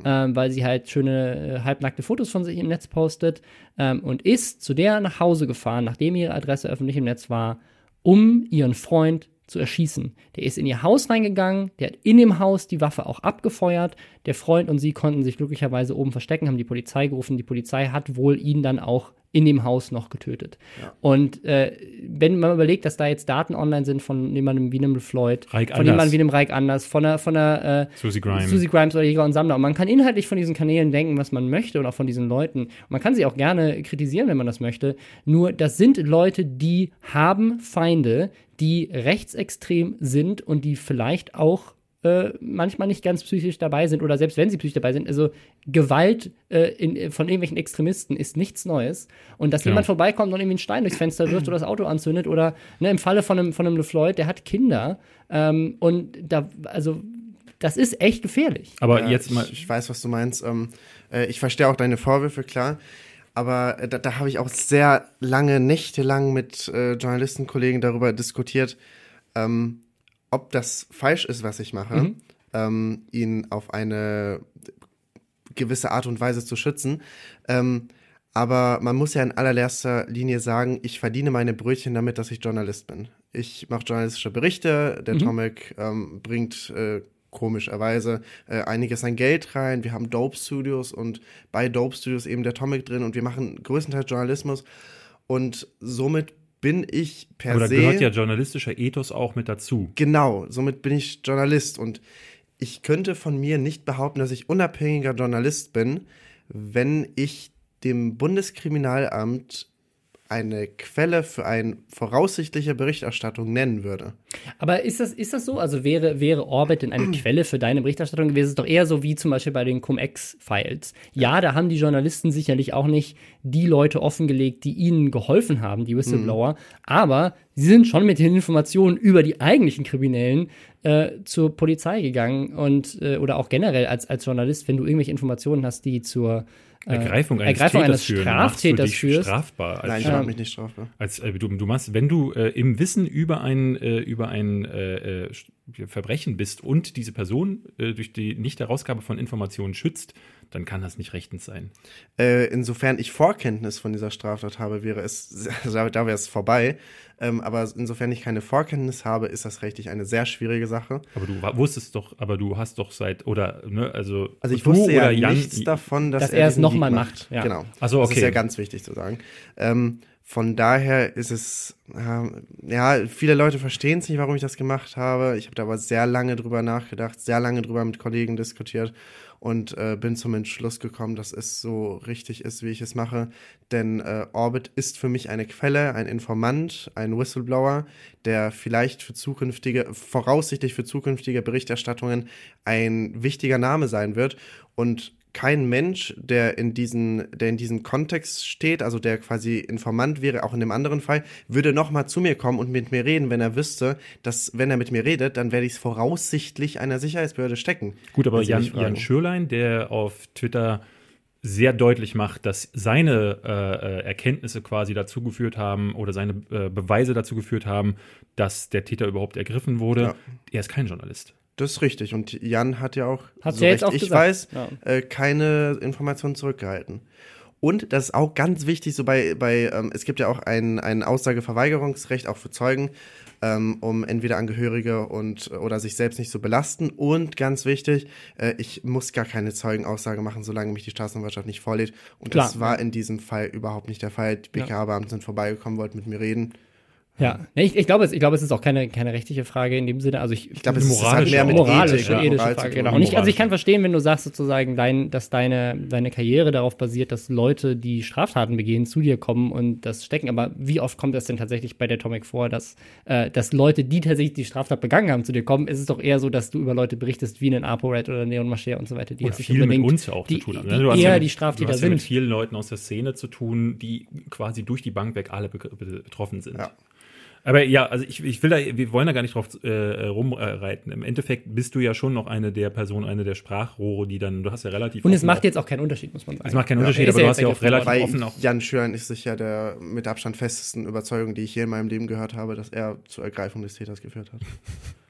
ähm, weil sie halt schöne äh, halbnackte Fotos von sich im Netz postet ähm, und ist zu der nach Hause gefahren, nachdem ihre Adresse öffentlich im Netz war, um ihren Freund zu erschießen. Der ist in ihr Haus reingegangen, der hat in dem Haus die Waffe auch abgefeuert. Der Freund und sie konnten sich glücklicherweise oben verstecken, haben die Polizei gerufen. Die Polizei hat wohl ihn dann auch in dem Haus noch getötet. Und äh, wenn man überlegt, dass da jetzt Daten online sind von jemandem wie einem Floyd, Reik von Anders. jemandem wie einem Reich Anders, von einer, von einer äh, Susie Grimes. Susie Grimes oder Jäger und Sammler. Und man kann inhaltlich von diesen Kanälen denken, was man möchte und auch von diesen Leuten. Und man kann sie auch gerne kritisieren, wenn man das möchte. Nur das sind Leute, die haben Feinde, die rechtsextrem sind und die vielleicht auch äh, manchmal nicht ganz psychisch dabei sind oder selbst wenn sie psychisch dabei sind. Also Gewalt äh, in, von irgendwelchen Extremisten ist nichts Neues. Und dass Genau. jemand vorbeikommt und irgendwie einen Stein durchs Fenster wirft oder das Auto anzündet oder ne, im Falle von einem, von einem LeFloid, der hat Kinder. Ähm, und da, also, das ist echt gefährlich. Aber Ja, jetzt mal, Ich, ich weiß, was du meinst. Ähm, äh, ich verstehe auch deine Vorwürfe, klar. Aber äh, da, da habe ich auch sehr lange, nächtelang mit äh, Journalistenkollegen darüber diskutiert, ähm, ob das falsch ist, was ich mache, ähm, ihn auf eine gewisse Art und Weise zu schützen. Ähm, aber man muss ja in allererster Linie sagen, ich verdiene meine Brötchen damit, dass ich Journalist bin. Ich mache journalistische Berichte, der Tomek ähm, bringt äh, komischerweise äh, einiges an Geld rein. Wir haben Dope Studios und bei Dope Studios eben der Tomek drin und wir machen größtenteils Journalismus. Und somit bin ich per aber da se. gehört ja journalistischer Ethos auch mit dazu. Genau, somit bin ich Journalist und ich könnte von mir nicht behaupten, dass ich unabhängiger Journalist bin, wenn ich dem Bundeskriminalamt eine Quelle für eine voraussichtliche Berichterstattung nennen würde. Aber ist das, ist das so? Also wäre, wäre Orbit denn eine Quelle für deine Berichterstattung gewesen? Es ist doch eher so wie zum Beispiel bei den Cum-Ex-Files. Ja, da haben die Journalisten sicherlich auch nicht die Leute offengelegt, die ihnen geholfen haben, die Whistleblower. Aber sie sind schon mit den Informationen über die eigentlichen Kriminellen äh, zur Polizei gegangen und äh, oder auch generell als, als Journalist, wenn du irgendwelche Informationen hast, die zur Ergreifung eines Ergreifung Täters eines führen, machst du Straftäters dich führst. strafbar. Als, Nein, ich mache mich nicht strafbar. als äh, du, du machst, wenn du äh, im Wissen über ein äh, über ein äh, äh, Verbrechen bist und diese Person äh, durch die Nicht-Herausgabe von Informationen schützt, dann kann das nicht rechtens sein. Äh, insofern ich Vorkenntnis von dieser Straftat habe, wäre es, da, da wäre es vorbei. Ähm, aber insofern ich keine Vorkenntnis habe, ist das rechtlich eine sehr schwierige Sache. Aber du wusstest doch, aber du hast doch seit oder ne, also Also ich du wusste ja Jan, nichts davon, dass, Dass er es diesen noch Leak mal macht, ja. Genau. Ach so, Das ist okay. ja ganz wichtig zu sagen. Ähm, von daher ist es, äh, ja, viele Leute verstehen es nicht, warum ich das gemacht habe. Ich habe da aber sehr lange drüber nachgedacht, sehr lange drüber mit Kollegen diskutiert und äh, bin zum Entschluss gekommen, dass es so richtig ist, wie ich es mache. Denn äh, Orbit ist für mich eine Quelle, ein Informant, ein Whistleblower, der vielleicht für zukünftige, voraussichtlich für zukünftige Berichterstattungen ein wichtiger Name sein wird. Und kein Mensch, der in diesen, der in diesem Kontext steht, also der quasi Informant wäre, auch in dem anderen Fall, würde nochmal zu mir kommen und mit mir reden, wenn er wüsste, dass, wenn er mit mir redet, dann werde ich es voraussichtlich einer Sicherheitsbehörde stecken. Gut, aber Sie Jan. Jan Schürlein, der auf Twitter sehr deutlich macht, dass seine äh, äh, Erkenntnisse quasi dazu geführt haben oder seine äh, Beweise dazu geführt haben, dass der Täter überhaupt ergriffen wurde. Ja. Er ist kein Journalist. Das ist richtig. Und Jan hat ja auch, Hat's ja jetzt auch ich gesagt. weiß, Ja. äh, keine Informationen zurückgehalten. Und das ist auch ganz wichtig, so bei, bei ähm, es gibt ja auch ein, ein Aussageverweigerungsrecht auch für Zeugen, ähm, um entweder Angehörige und oder sich selbst nicht zu belasten. Und ganz wichtig, äh, ich muss gar keine Zeugenaussage machen, solange mich die Staatsanwaltschaft nicht vorlädt. Und Klar. das war in diesem Fall überhaupt nicht der Fall. Die BKA-Beamten sind vorbeigekommen, wollten mit mir reden. Ja, ich, ich glaube, es, ich glaube, es ist auch keine, keine rechtliche Frage in dem Sinne. Also ich, Ich glaube, es Eine ist moralische mehr mit moralische, Ethik und ethische Moral Frage, genau. Und ich, also ich kann verstehen, wenn du sagst sozusagen, dein, dass deine, deine Karriere darauf basiert, dass Leute, die Straftaten begehen, zu dir kommen und das stecken. Aber wie oft kommt das denn tatsächlich bei der Atomic vor, dass, äh, dass Leute, die tatsächlich die Straftat begangen haben, zu dir kommen? Es ist doch eher so, dass du über Leute berichtest, wie einen ApoRed oder Neon Mascher und so weiter, die Und jetzt nicht viel mit unbedingt uns ja auch die, zu tun haben. die ne? Du hast eher ja, die Straftäter du hast ja mit sind. vielen Leuten aus der Szene zu tun, die quasi durch die Bank weg alle be be betroffen sind. Ja. Aber ja, also ich, ich will da, wir wollen da gar nicht drauf äh, rumreiten. Im Endeffekt bist du ja schon noch eine der Personen, eine der Sprachrohre, die dann, du hast ja relativ Und es macht jetzt auch keinen Unterschied, muss man sagen. es macht keinen Ja, Unterschied, er aber du ja hast ja auch relativ Bei offen auch Jan Schürlein ist sicher der mit Abstand festesten Überzeugung, die ich je in meinem Leben gehört habe, dass er zur Ergreifung des Täters geführt hat.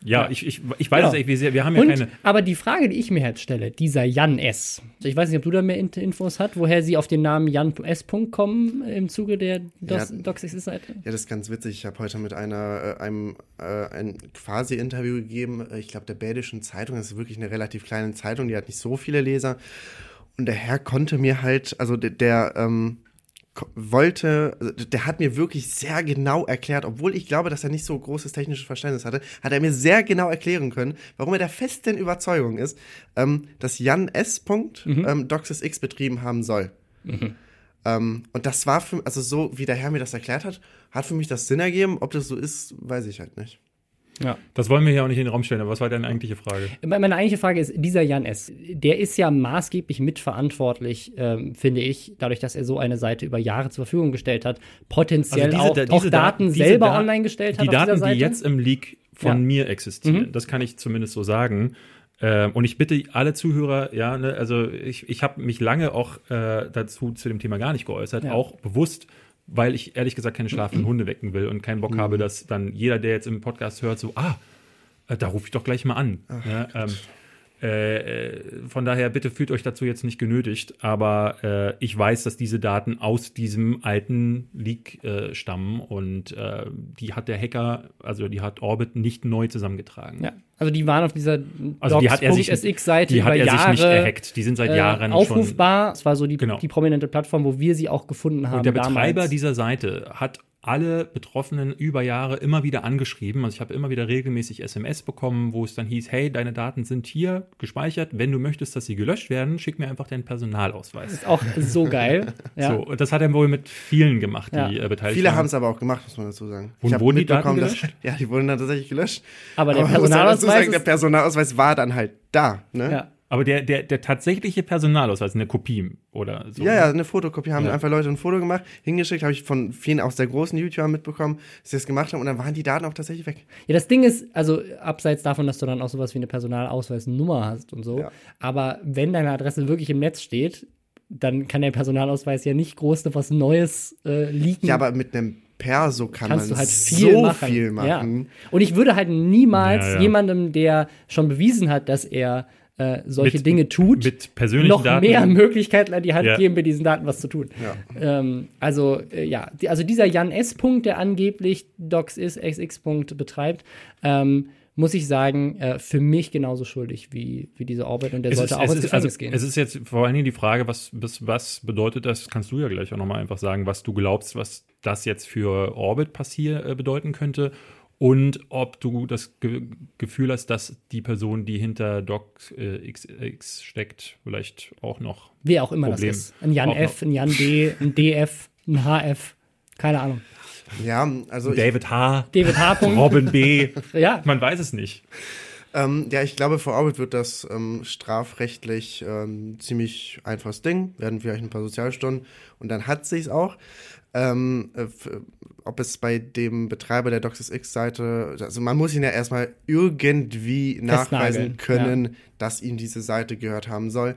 Ja, ich, ich, ich weiß Genau. es echt, wir, wir haben ja Und, keine. aber die Frage, die ich mir jetzt stelle, dieser Jan S. Ich weiß nicht, ob du da mehr In- Infos hast, woher sie auf den Namen Jan S. kommen im Zuge der Dos Ja. Doxis-Seite. Ja, das ist ganz witzig. Ich habe heute mit einer, äh, einem äh, ein quasi Interview gegeben, äh, ich glaube der Bädischen Zeitung, das ist wirklich eine relativ kleine Zeitung, die hat nicht so viele Leser. Und der Herr konnte mir halt, also der, der ähm, wollte, also der hat mir wirklich sehr genau erklärt, obwohl ich glaube, dass er nicht so großes technisches Verständnis hatte, hat er mir sehr genau erklären können, warum er der festen Überzeugung ist, ähm, dass Jan S. Punkt, ähm, Doxis X betrieben haben soll. Ähm, und das war für, also so wie der Herr mir das erklärt hat, hat für mich das Sinn ergeben. Ob das so ist, weiß ich halt nicht. Ja. Das wollen wir hier auch nicht in den Raum stellen, aber was war deine eigentliche Frage? Meine eigentliche Frage ist, dieser Jan S., der ist ja maßgeblich mitverantwortlich, ähm, finde ich, dadurch, dass er so eine Seite über Jahre zur Verfügung gestellt hat, potenziell Also auch, diese- auch diese Daten Daten- diese selber Da- online gestellt hat Die auf dieser Daten, Seite. die jetzt im Leak von Ja. Mhm. mir existieren, das kann ich zumindest so sagen. Ähm, und ich bitte alle Zuhörer, ja, ne, also ich, ich habe mich lange auch äh, dazu zu dem Thema gar nicht geäußert, Ja. auch bewusst, weil ich ehrlich gesagt keine schlafenden Hunde wecken will und keinen Bock Mhm. habe, dass dann jeder, der jetzt im Podcast hört, so, ah, äh, da rufe ich doch gleich mal an. Ja, ähm, äh, äh, von daher, bitte fühlt euch dazu jetzt nicht genötigt, aber äh, ich weiß, dass diese Daten aus diesem alten Leak äh, stammen und äh, die hat der Hacker, also die hat Orbit nicht neu zusammengetragen. ja, also die waren auf dieser Also die hat er sich, Docs.sx-Seite die hat er Jahre sich nicht gehackt. Die sind seit äh, Jahren schon. aufrufbar. Es war so die, Genau. die prominente Plattform, wo wir sie auch gefunden haben. Und der Betreiber damals. dieser Seite hat alle Betroffenen über Jahre immer wieder angeschrieben. Also ich habe immer wieder regelmäßig SMS bekommen, wo es dann hieß, hey, deine Daten sind hier gespeichert. Wenn du möchtest, dass sie gelöscht werden, schick mir einfach deinen Personalausweis. ist auch so geil. Ja. So, und das hat er wohl mit vielen gemacht, die Ja. äh, beteiligt Viele haben es aber auch gemacht, muss man dazu sagen. Und Ich hab wurden die Daten mitbekommen, dass- gelöscht? Ja, die wurden dann tatsächlich gelöscht. Aber der muss ja dazu Personalausweis sagen, der Personalausweis war dann halt da. Ne? Ja. Aber der, der, der tatsächliche Personalausweis, eine Kopie oder so. Ja, ja, eine Fotokopie haben Ja. einfach Leute ein Foto gemacht, hingeschickt, habe ich von vielen aus der großen YouTuber mitbekommen, dass sie das gemacht haben und dann waren die Daten auch tatsächlich weg. Ja, das Ding ist, also abseits davon, dass du dann auch sowas wie eine Personalausweisnummer hast und so, Ja. aber wenn deine Adresse wirklich im Netz steht, dann kann der Personalausweis ja nicht groß noch was Neues äh, leaken. Ja, aber mit einem Perso kann kannst man du halt viel so machen. viel machen. Ja. Und ich würde halt niemals Ja, ja. jemandem, der schon bewiesen hat, dass er äh, solche Mit- Dinge tut, mit persönlichen noch Daten. mehr Möglichkeiten an die Hand Ja. geben, mit diesen Daten was zu tun. Ja. Ähm, also, äh, ja, die, also dieser Jan S. Punkt, der angeblich Docs ist, XX. Punkt betreibt, ähm, muss ich sagen, äh, für mich genauso schuldig wie, wie diese Orbit und der Es sollte ist, auch es, ins ist, Gefängnis also, gehen. es ist jetzt vor allen Dingen die Frage, was, was, was bedeutet das? Kannst du ja gleich auch nochmal einfach sagen, was du glaubst, was das jetzt für Orbit passier äh, bedeuten könnte und ob du das Ge Gefühl hast, dass die Person, die hinter Doc äh, XX steckt, vielleicht auch noch Wer auch immer Problem. das ist. Ein Jan Auch F., ein Jan D., ein DF, ein HF, keine Ahnung. Ja, also ich, David H., David H. Robin B., Ja, man weiß es nicht. ähm, ja, ich glaube, vor Orbit wird das ähm, strafrechtlich ähm, ziemlich einfaches Ding, werden vielleicht ein paar Sozialstunden und dann hat sich's auch. Ähm, äh, f- ob es bei dem Betreiber der DocsX-Seite, also man muss ihn ja erstmal irgendwie nachweisen können, dass ihm diese Seite gehört haben soll.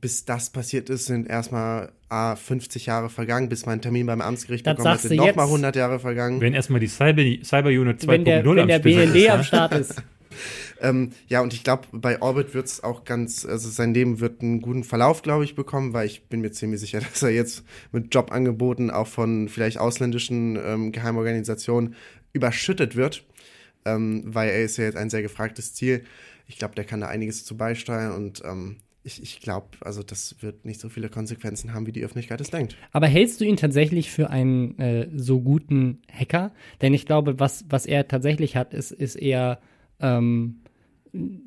Bis das passiert ist, sind erstmal A, 50 Jahre vergangen, bis man einen Termin beim Amtsgericht Das bekommen hat, sind nochmal jetzt. 100 Jahre vergangen. Wenn erstmal die Cyber, Cyber Unit 2.0 wenn der, wenn am der BND ist, am? Start ist. Ähm, ja, und ich glaube, bei Orbit wird es auch ganz, also sein Leben wird einen guten Verlauf, glaube ich, bekommen, weil ich bin mir ziemlich sicher, dass er jetzt mit Jobangeboten auch von vielleicht ausländischen ähm, Geheimorganisationen überschüttet wird, ähm, weil er ist ja jetzt ein sehr gefragtes Ziel. Ich glaube, der kann da einiges zu beisteuern und ähm, ich, ich glaube, also das wird nicht so viele Konsequenzen haben, wie die Öffentlichkeit es denkt. Aber hältst du ihn tatsächlich für einen äh, so guten Hacker? Denn ich glaube, was, was er tatsächlich hat, ist, ist eher ähm,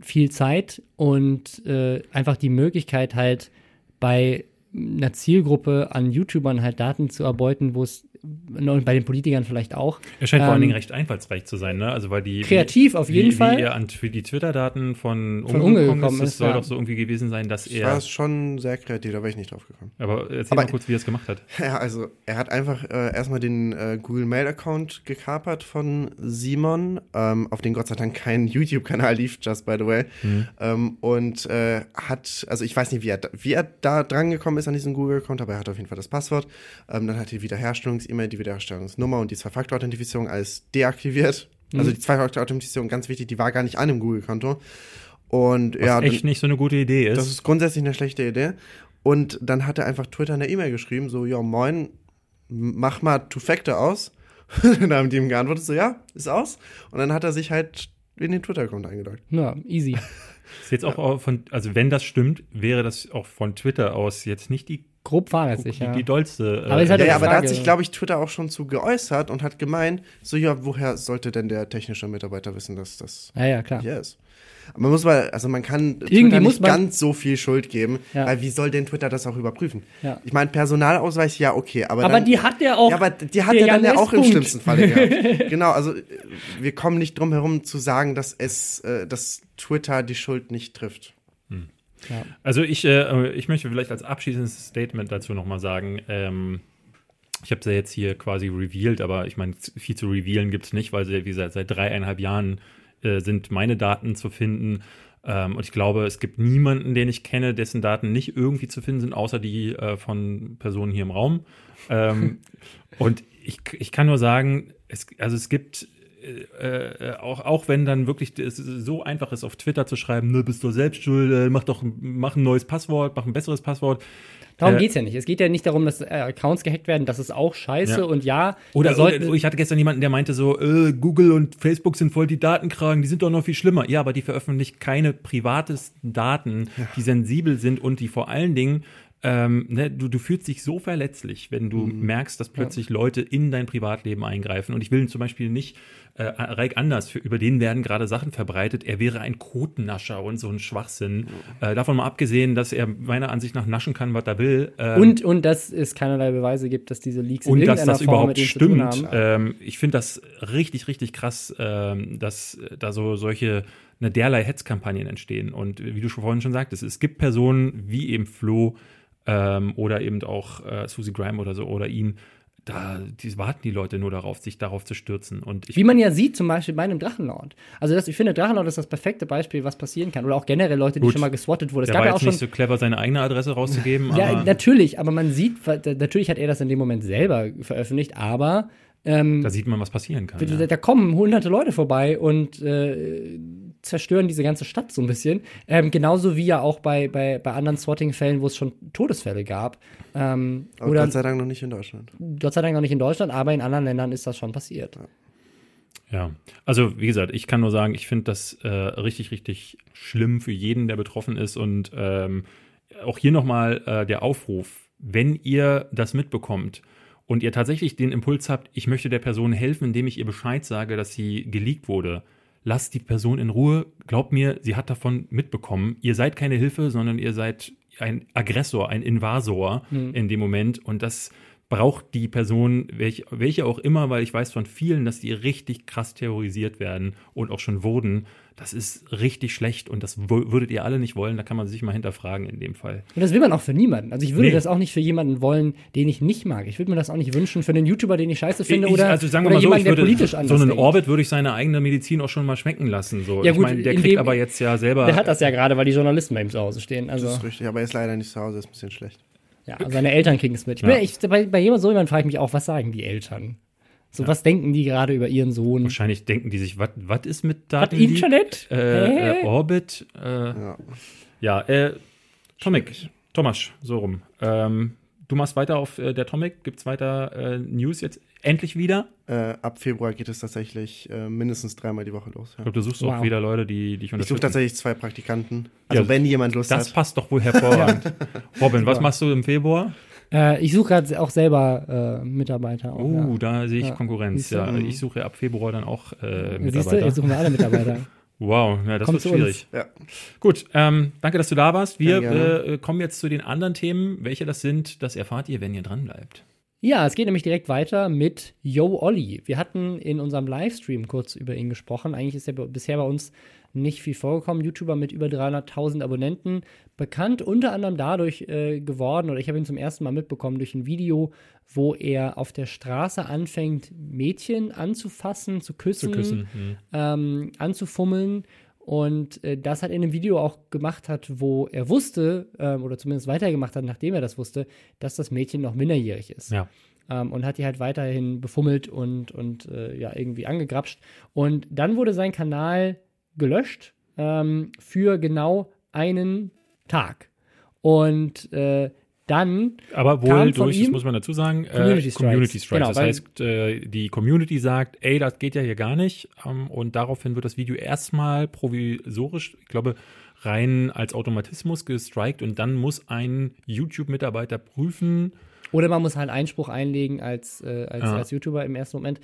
viel Zeit und äh, einfach die Möglichkeit halt bei einer Zielgruppe an YouTubern halt Daten zu erbeuten, wo es und bei den Politikern vielleicht auch. Er scheint vor allen Ähm, Dingen recht einfallsreich zu sein, ne? Also weil die Kreativ auf jeden wie, Fall. Wie er an für die Twitter-Daten von, Von Unge gekommen ist, das ist, soll ja. doch so irgendwie gewesen sein, dass Das war er. es schon sehr kreativ, da wäre ich nicht drauf gekommen. Aber erzähl Aber- mal kurz, wie er es gemacht hat. Ja, also er hat einfach äh, erstmal den äh, Google Mail Account gekapert von Simon, ähm, auf den Gott sei Dank kein YouTube-Kanal lief, just by the way. Ähm, und äh, hat, also ich weiß nicht, wie er, da- wie er da dran gekommen ist an diesen Google-Account, aber er hat auf jeden Fall das Passwort. Ähm, dann hat die Wiederherstellungs-E-Mail, die Wiederherstellungsnummer und die Zwei-Faktor-Authentifizierung alles deaktiviert. Also die Zwei-Faktor-Authentifizierung, ganz wichtig, die war gar nicht an dem Google-Konto. Und Was ja, echt nicht so eine gute Idee ist. das ist grundsätzlich eine schlechte Idee. Und dann hat er einfach Twitter eine E-Mail geschrieben, so, ja, moin, mach mal Two-Factor aus. dann haben die ihm geantwortet, so, ja, ist aus. Und dann hat er sich halt in den Twitter-Account eingeloggt. Ja, easy. ist jetzt auch von, also wenn das stimmt, wäre das auch von Twitter aus jetzt nicht die, Grob fahrlässig, die, ja. die dollste. äh, Aber halt Ja, die ja, aber da hat sich, glaube ich, Twitter auch schon zu geäußert und hat gemeint, so, ja, woher sollte denn der technische Mitarbeiter wissen, dass das Ja, ja, klar. hier ist? Man muss mal, also man kann Irgendwie Twitter muss nicht man- ganz so viel Schuld geben, Ja. weil wie soll denn Twitter das auch überprüfen? Ja. Ich meine, Personalausweis, ja, okay, aber, Aber dann, die hat ja auch. ja, aber die hat der er dann ja auch im schlimmsten Falle gehabt. genau, also äh, wir kommen nicht drum herum zu sagen, dass es, äh, dass Twitter die Schuld nicht trifft. Also ich, äh, ich möchte vielleicht als abschließendes Statement dazu nochmal sagen, ähm, ich habe es ja jetzt hier quasi revealed, aber ich meine, viel zu revealen gibt es nicht, weil sie, wie gesagt, seit dreieinhalb Jahren äh, sind meine Daten zu finden. Ähm, und ich glaube, es gibt niemanden, den ich kenne, dessen Daten nicht irgendwie zu finden sind, außer die äh, von Personen hier im Raum. Ähm, und ich, ich kann nur sagen, es, also es gibt äh, auch, auch wenn dann wirklich es so einfach ist, auf Twitter zu schreiben, ne, bist du selbst schuld, äh, mach doch mach ein neues Passwort, mach ein besseres Passwort. Darum Äh, geht's ja nicht. Es geht ja nicht darum, dass äh, Accounts gehackt werden. Das ist auch scheiße. Ja. Und ja, Oder, sollten, ich hatte gestern jemanden, der meinte so, äh, Google und Facebook sind voll die Datenkragen, die sind doch noch viel schlimmer. Ja, aber die veröffentlichen keine privatesten Daten, die sensibel sind und die vor allen Dingen ähm, ne, du, du fühlst dich so verletzlich, wenn du merkst, dass plötzlich Leute in dein Privatleben eingreifen. Und ich will zum Beispiel nicht, äh, Reik Anders, für, über den werden gerade Sachen verbreitet, er wäre ein Kotennascher und so ein Schwachsinn. Äh, davon mal abgesehen, dass er meiner Ansicht nach naschen kann, was er will. Ähm, und, und dass es keinerlei Beweise gibt, dass diese Leaks in und dass irgendeiner das Form überhaupt stimmt. Ähm, ich finde das richtig, richtig krass, ähm, dass da so solche eine derlei Hetzkampagnen entstehen. Und wie du schon vorhin schon sagtest, es gibt Personen wie eben Flo ähm, oder eben auch äh, Susie Graham oder so oder ihn, da die warten die Leute nur darauf, sich darauf zu stürzen. Und Wie man ja sieht, zum Beispiel bei einem Drachenlord. Also das, ich finde, Drachenlord ist das perfekte Beispiel, was passieren kann. Oder auch generell Leute, die Gut. schon mal geswattet wurden. Es der gab war ja auch jetzt schon. nicht so clever, seine eigene Adresse rauszugeben, ja, aber natürlich, aber man sieht, natürlich hat er das in dem Moment selber veröffentlicht, aber ähm, da sieht man, was passieren kann. da, Ja. da kommen hunderte Leute vorbei und äh, zerstören diese ganze Stadt so ein bisschen. Ähm, genauso wie ja auch bei, bei, bei anderen Swatting-Fällen, wo es schon Todesfälle gab. Ähm, Aber oder Gott sei Dank noch nicht in Deutschland. Gott sei Dank noch nicht in Deutschland, aber in anderen Ländern ist das schon passiert. Ja, also wie gesagt, ich kann nur sagen, ich finde das äh, richtig, richtig schlimm für jeden, der betroffen ist. Und ähm, auch hier nochmal äh, der Aufruf, wenn ihr das mitbekommt und ihr tatsächlich den Impuls habt, ich möchte der Person helfen, indem ich ihr Bescheid sage, dass sie geleakt wurde, lasst die Person in Ruhe. Glaubt mir, sie hat davon mitbekommen. Ihr seid keine Hilfe, sondern ihr seid ein Aggressor, ein Invasor in dem Moment. Und das braucht die Person, welche, welche auch immer, weil ich weiß von vielen, dass die richtig krass terrorisiert werden und auch schon wurden. Das ist richtig schlecht und das würdet ihr alle nicht wollen. Da kann man sich mal hinterfragen in dem Fall. Und das will man auch für niemanden. Also ich würde Nee. das auch nicht für jemanden wollen, den ich nicht mag. Ich würde mir das auch nicht wünschen für einen YouTuber, den ich scheiße finde ich, oder, also sagen wir oder mal so, jemanden, ich der würde, politisch so anders einen denkt. Orbit würde ich seine eigene Medizin auch schon mal schmecken lassen. So. Ja, ich gut, meine, der kriegt dem- aber jetzt ja selber. Der hat das ja gerade, weil die Journalisten bei ihm zu Hause stehen. Also, Das ist richtig, aber er ist leider nicht zu Hause, ist ein bisschen schlecht. ja, seine Eltern kriegen es mit. Ich Ja. bin, ich, bei, bei jemand so jemand frage ich mich auch, was sagen die Eltern? So, was denken die gerade über ihren Sohn? Wahrscheinlich denken die sich, was ist mit Hat Daten? Internet? Äh, äh, Orbit. Äh, Ja. Ja, äh, Tomic, Thomas, so rum. Ähm, du machst weiter auf äh, der Tomic, gibt's weiter äh, News jetzt endlich wieder? Äh, ab Februar geht es tatsächlich äh, mindestens dreimal die Woche los. Ich Ja. glaube, du suchst auch Wow. wieder Leute, die dich Ich suche unterstützen. tatsächlich zwei Praktikanten. Also Ja, wenn jemand Lust das hat. passt doch wohl hervorragend. Robin, was machst du im Februar? Äh, ich suche gerade auch selber äh, Mitarbeiter. Auch, Oh, ja. da sehe ich Ja. Konkurrenz. Ja, Mhm. ich suche ab Februar dann auch äh, Siehst du, Mitarbeiter. jetzt suchen wir alle Mitarbeiter. Wow, ja, das Komm wird schwierig. Ja. Gut, ähm, danke, dass du da warst. Wir äh, kommen jetzt zu den anderen Themen. Welche das sind, das erfahrt ihr, wenn ihr dran bleibt. Ja, es geht nämlich direkt weiter mit Yo Olli. Wir hatten in unserem Livestream kurz über ihn gesprochen. Eigentlich ist er bisher bei uns nicht viel vorgekommen. YouTuber mit über 300.000 Abonnenten. Bekannt unter anderem dadurch äh, geworden, oder ich habe ihn zum ersten Mal mitbekommen, durch ein Video, wo er auf der Straße anfängt, Mädchen anzufassen, zu küssen, Zu küssen. Hm. ähm, anzufummeln. Und äh, das hat er in einem Video auch gemacht hat, wo er wusste, ähm, oder zumindest weitergemacht hat, nachdem er das wusste, dass das Mädchen noch minderjährig ist. Ja. Ähm, und hat die halt weiterhin befummelt und, und äh, ja, irgendwie angegrapscht. Und dann wurde sein Kanal gelöscht ähm, für genau einen Tag. Und äh, dann Aber wohl durch, das muss man dazu sagen, Community äh, Strikes. Community Strikes. Genau, das heißt, äh, die Community sagt, ey, das geht ja hier gar nicht. Ähm, und daraufhin wird das Video erstmal provisorisch, ich glaube, rein als Automatismus gestrikt und dann muss ein YouTube-Mitarbeiter prüfen. Oder man muss halt Einspruch einlegen als, äh, als, Ja. als YouTuber im ersten Moment.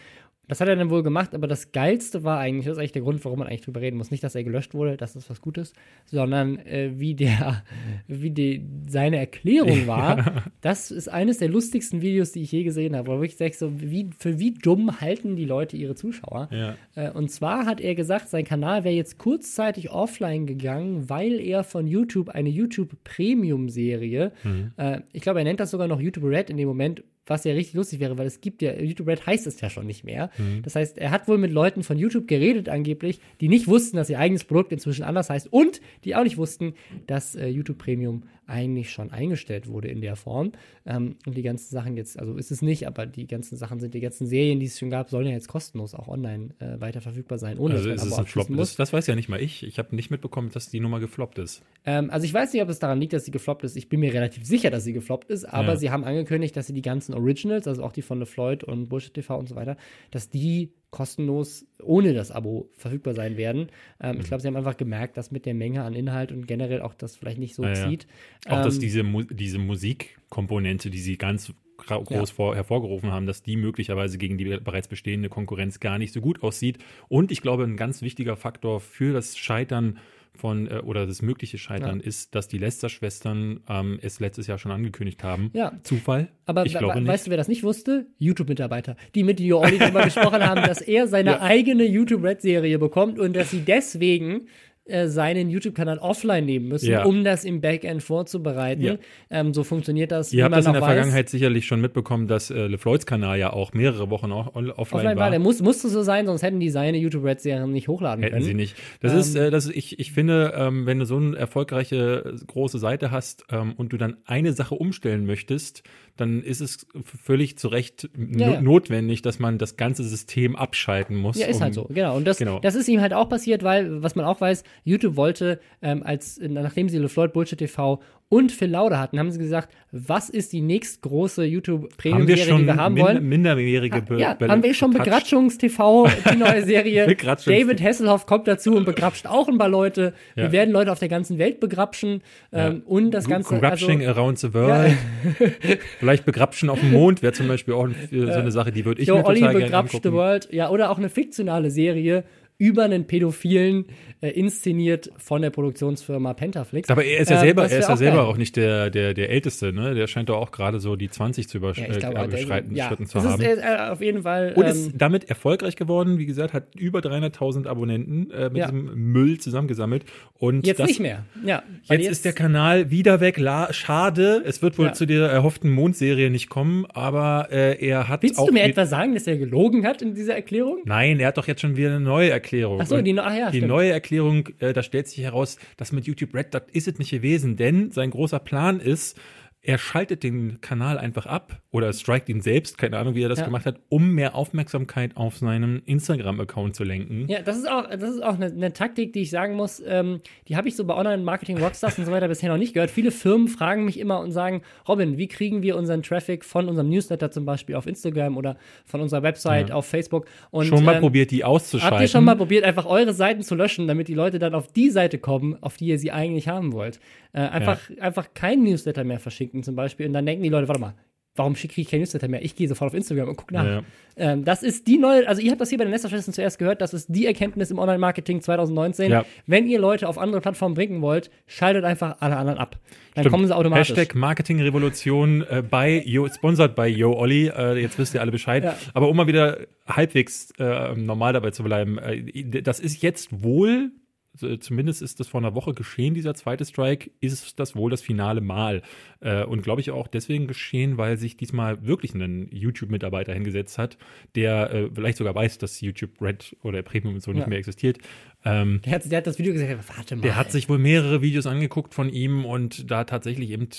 Das hat er dann wohl gemacht, aber das Geilste war eigentlich, das ist eigentlich der Grund, warum man eigentlich drüber reden muss. Nicht, dass er gelöscht wurde, das ist was Gutes, sondern äh, wie der, wie die, seine Erklärung war. Ja. Das ist eines der lustigsten Videos, die ich je gesehen habe. Wo ich sage, so, wie, für wie dumm halten die Leute ihre Zuschauer? Ja. Äh, und zwar hat er gesagt, sein Kanal wäre jetzt kurzzeitig offline gegangen, weil er von YouTube eine YouTube Premium-Serie, mhm. äh, ich glaube, er nennt das sogar noch YouTube Red in dem Moment, was ja richtig lustig wäre, weil es gibt ja, YouTube Red heißt es ja schon nicht mehr. Mhm. Das heißt, er hat wohl mit Leuten von YouTube geredet angeblich, die nicht wussten, dass ihr eigenes Produkt inzwischen anders heißt und die auch nicht wussten, dass äh, YouTube Premium eigentlich schon eingestellt wurde in der Form. Ähm, und die ganzen Sachen jetzt, also ist es nicht, aber die ganzen Sachen sind, die ganzen Serien, die es schon gab, sollen ja jetzt kostenlos auch online äh, weiter verfügbar sein, ohne also dass ist es ein Flop. Das, das, weiß ja nicht mal ich. Ich habe nicht mitbekommen, dass die Nummer gefloppt ist. Ähm, also ich weiß nicht, ob es daran liegt, dass sie gefloppt ist. Ich bin mir relativ sicher, dass sie gefloppt ist, aber ja. sie haben angekündigt, dass sie die ganzen Originals, also auch die von LeFloid und Bullshit TV und so weiter, dass die kostenlos ohne das Abo verfügbar sein werden. Ähm, mhm. Ich glaube, sie haben einfach gemerkt, dass mit der Menge an Inhalt und generell auch das vielleicht nicht so naja. zieht. Auch, ähm, dass diese, Mu diese Musikkomponente, die sie ganz groß ja. vor, hervorgerufen haben, dass die möglicherweise gegen die bereits bestehende Konkurrenz gar nicht so gut aussieht. Und ich glaube, ein ganz wichtiger Faktor für das Scheitern von äh, oder das mögliche Scheitern ja. ist, dass die Lester-Schwestern ähm, es letztes Jahr schon angekündigt haben. Ja. Zufall? Aber ich glaube nicht. weißt du, wer das nicht wusste? YouTube-Mitarbeiter, die mit Jo Olli darüber gesprochen haben, dass er seine ja. eigene YouTube-Red-Serie bekommt und dass sie deswegen äh, seinen YouTube-Kanal offline nehmen müssen, ja. um das im Backend vorzubereiten. Ja. Ähm, so funktioniert das. Ihr habt das in der weiß. Vergangenheit sicherlich schon mitbekommen, dass äh, LeFloids Kanal ja auch mehrere Wochen offline, offline war. Der muss, musste so sein, sonst hätten die seine YouTube-Red-Serien nicht hochladen hätten können. Hätten sie nicht. Das ähm, ist, äh, das ist, ich, ich finde, ähm, wenn du so eine erfolgreiche große Seite hast ähm, und du dann eine Sache umstellen möchtest, dann ist es völlig zu Recht ja, ja. notwendig, dass man das ganze System abschalten muss. Ja, ist halt um, halt so, genau. Und das, genau. das ist ihm halt auch passiert, weil, was man auch weiß, YouTube wollte, ähm, als, nachdem sie LeFloid Bullshit TV und Phil Lauder hatten, haben sie gesagt, was ist die nächstgroße YouTube-Premium-Serie, die wir haben min wollen? Minderjährige Be Ja, haben wir schon Begrapschungs-TV, die neue Serie. David Hasselhoff kommt dazu und begrapscht auch ein paar Leute. Ja. Wir werden Leute auf der ganzen Welt begrapschen ähm, ja. und das Ganze. Begrapsching also, around the world. Ja. Vielleicht begrapschen auf dem Mond wäre zum Beispiel auch so eine Sache, die würde ich Joe mir total Olli gerne angucken. the World, ja, oder auch eine fiktionale Serie über einen Pädophilen äh, inszeniert von der Produktionsfirma Pentaflix. Aber er ist ja selber, äh, er ist ja selber auch nicht der, der, der Älteste, ne? Der scheint doch auch gerade so die 20 zu übersch ja, äh, überschreiten ja, zu haben. Ist, äh, auf jeden Fall. Und ähm, ist damit erfolgreich geworden, wie gesagt, hat über 300.000 Abonnenten äh, mit ja. diesem Müll zusammengesammelt. Und jetzt das, nicht mehr. Ja, jetzt, jetzt, ist der Kanal wieder weg. La schade. Es wird wohl ja. zu der erhofften Mondserie nicht kommen, aber äh, er hat Willst auch. du mir etwa sagen, dass er gelogen hat in dieser Erklärung? Nein, er hat doch jetzt schon wieder eine neue Erklärung. Ach so, die, ach ja, die neue Erklärung, äh, da stellt sich heraus, dass mit YouTube Red, das ist es nicht gewesen, denn sein großer Plan ist, er schaltet den Kanal einfach ab oder strikt ihn selbst, keine Ahnung, wie er das ja. gemacht hat, um mehr Aufmerksamkeit auf seinen Instagram-Account zu lenken. Ja, das ist auch, das ist auch eine, eine Taktik, die ich sagen muss, ähm, die habe ich so bei Online-Marketing-Rockstars und so weiter bisher noch nicht gehört. Viele Firmen fragen mich immer und sagen, Robin, wie kriegen wir unseren Traffic von unserem Newsletter zum Beispiel auf Instagram oder von unserer Website ja. auf Facebook? Und, schon mal ähm, probiert, die auszuschalten? Habt ihr schon mal probiert, einfach eure Seiten zu löschen, damit die Leute dann auf die Seite kommen, auf die ihr sie eigentlich haben wollt? Äh, einfach, ja. einfach kein Newsletter mehr verschicken zum Beispiel. Und dann denken die Leute, warte mal, warum kriege ich kein Newsletter mehr? Ich gehe sofort auf Instagram und gucke nach. Ja. Ähm, das ist die neue, also ihr habt das hier bei den Nesterschwestern zuerst gehört, das ist die Erkenntnis im Online-Marketing 2019. Ja. Wenn ihr Leute auf andere Plattformen bringen wollt, schaltet einfach alle anderen ab. Dann Stimmt. kommen sie automatisch. Hashtag Marketing-Revolution äh, bei Yo, sponsored by Yo Olli. Äh, jetzt wisst ihr alle Bescheid. Ja. Aber um mal wieder halbwegs äh, normal dabei zu bleiben, äh, das ist jetzt wohl zumindest ist das vor einer Woche geschehen, dieser zweite Strike, ist das wohl das finale Mal. Äh, und glaube ich auch deswegen geschehen, weil sich diesmal wirklich ein YouTube-Mitarbeiter hingesetzt hat, der äh, vielleicht sogar weiß, dass YouTube Red oder Premium und so ja. nicht mehr existiert. Ähm, der, hat, der, hat, das Video gesagt, warte mal. Der hat sich wohl mehrere Videos angeguckt von ihm und da tatsächlich eben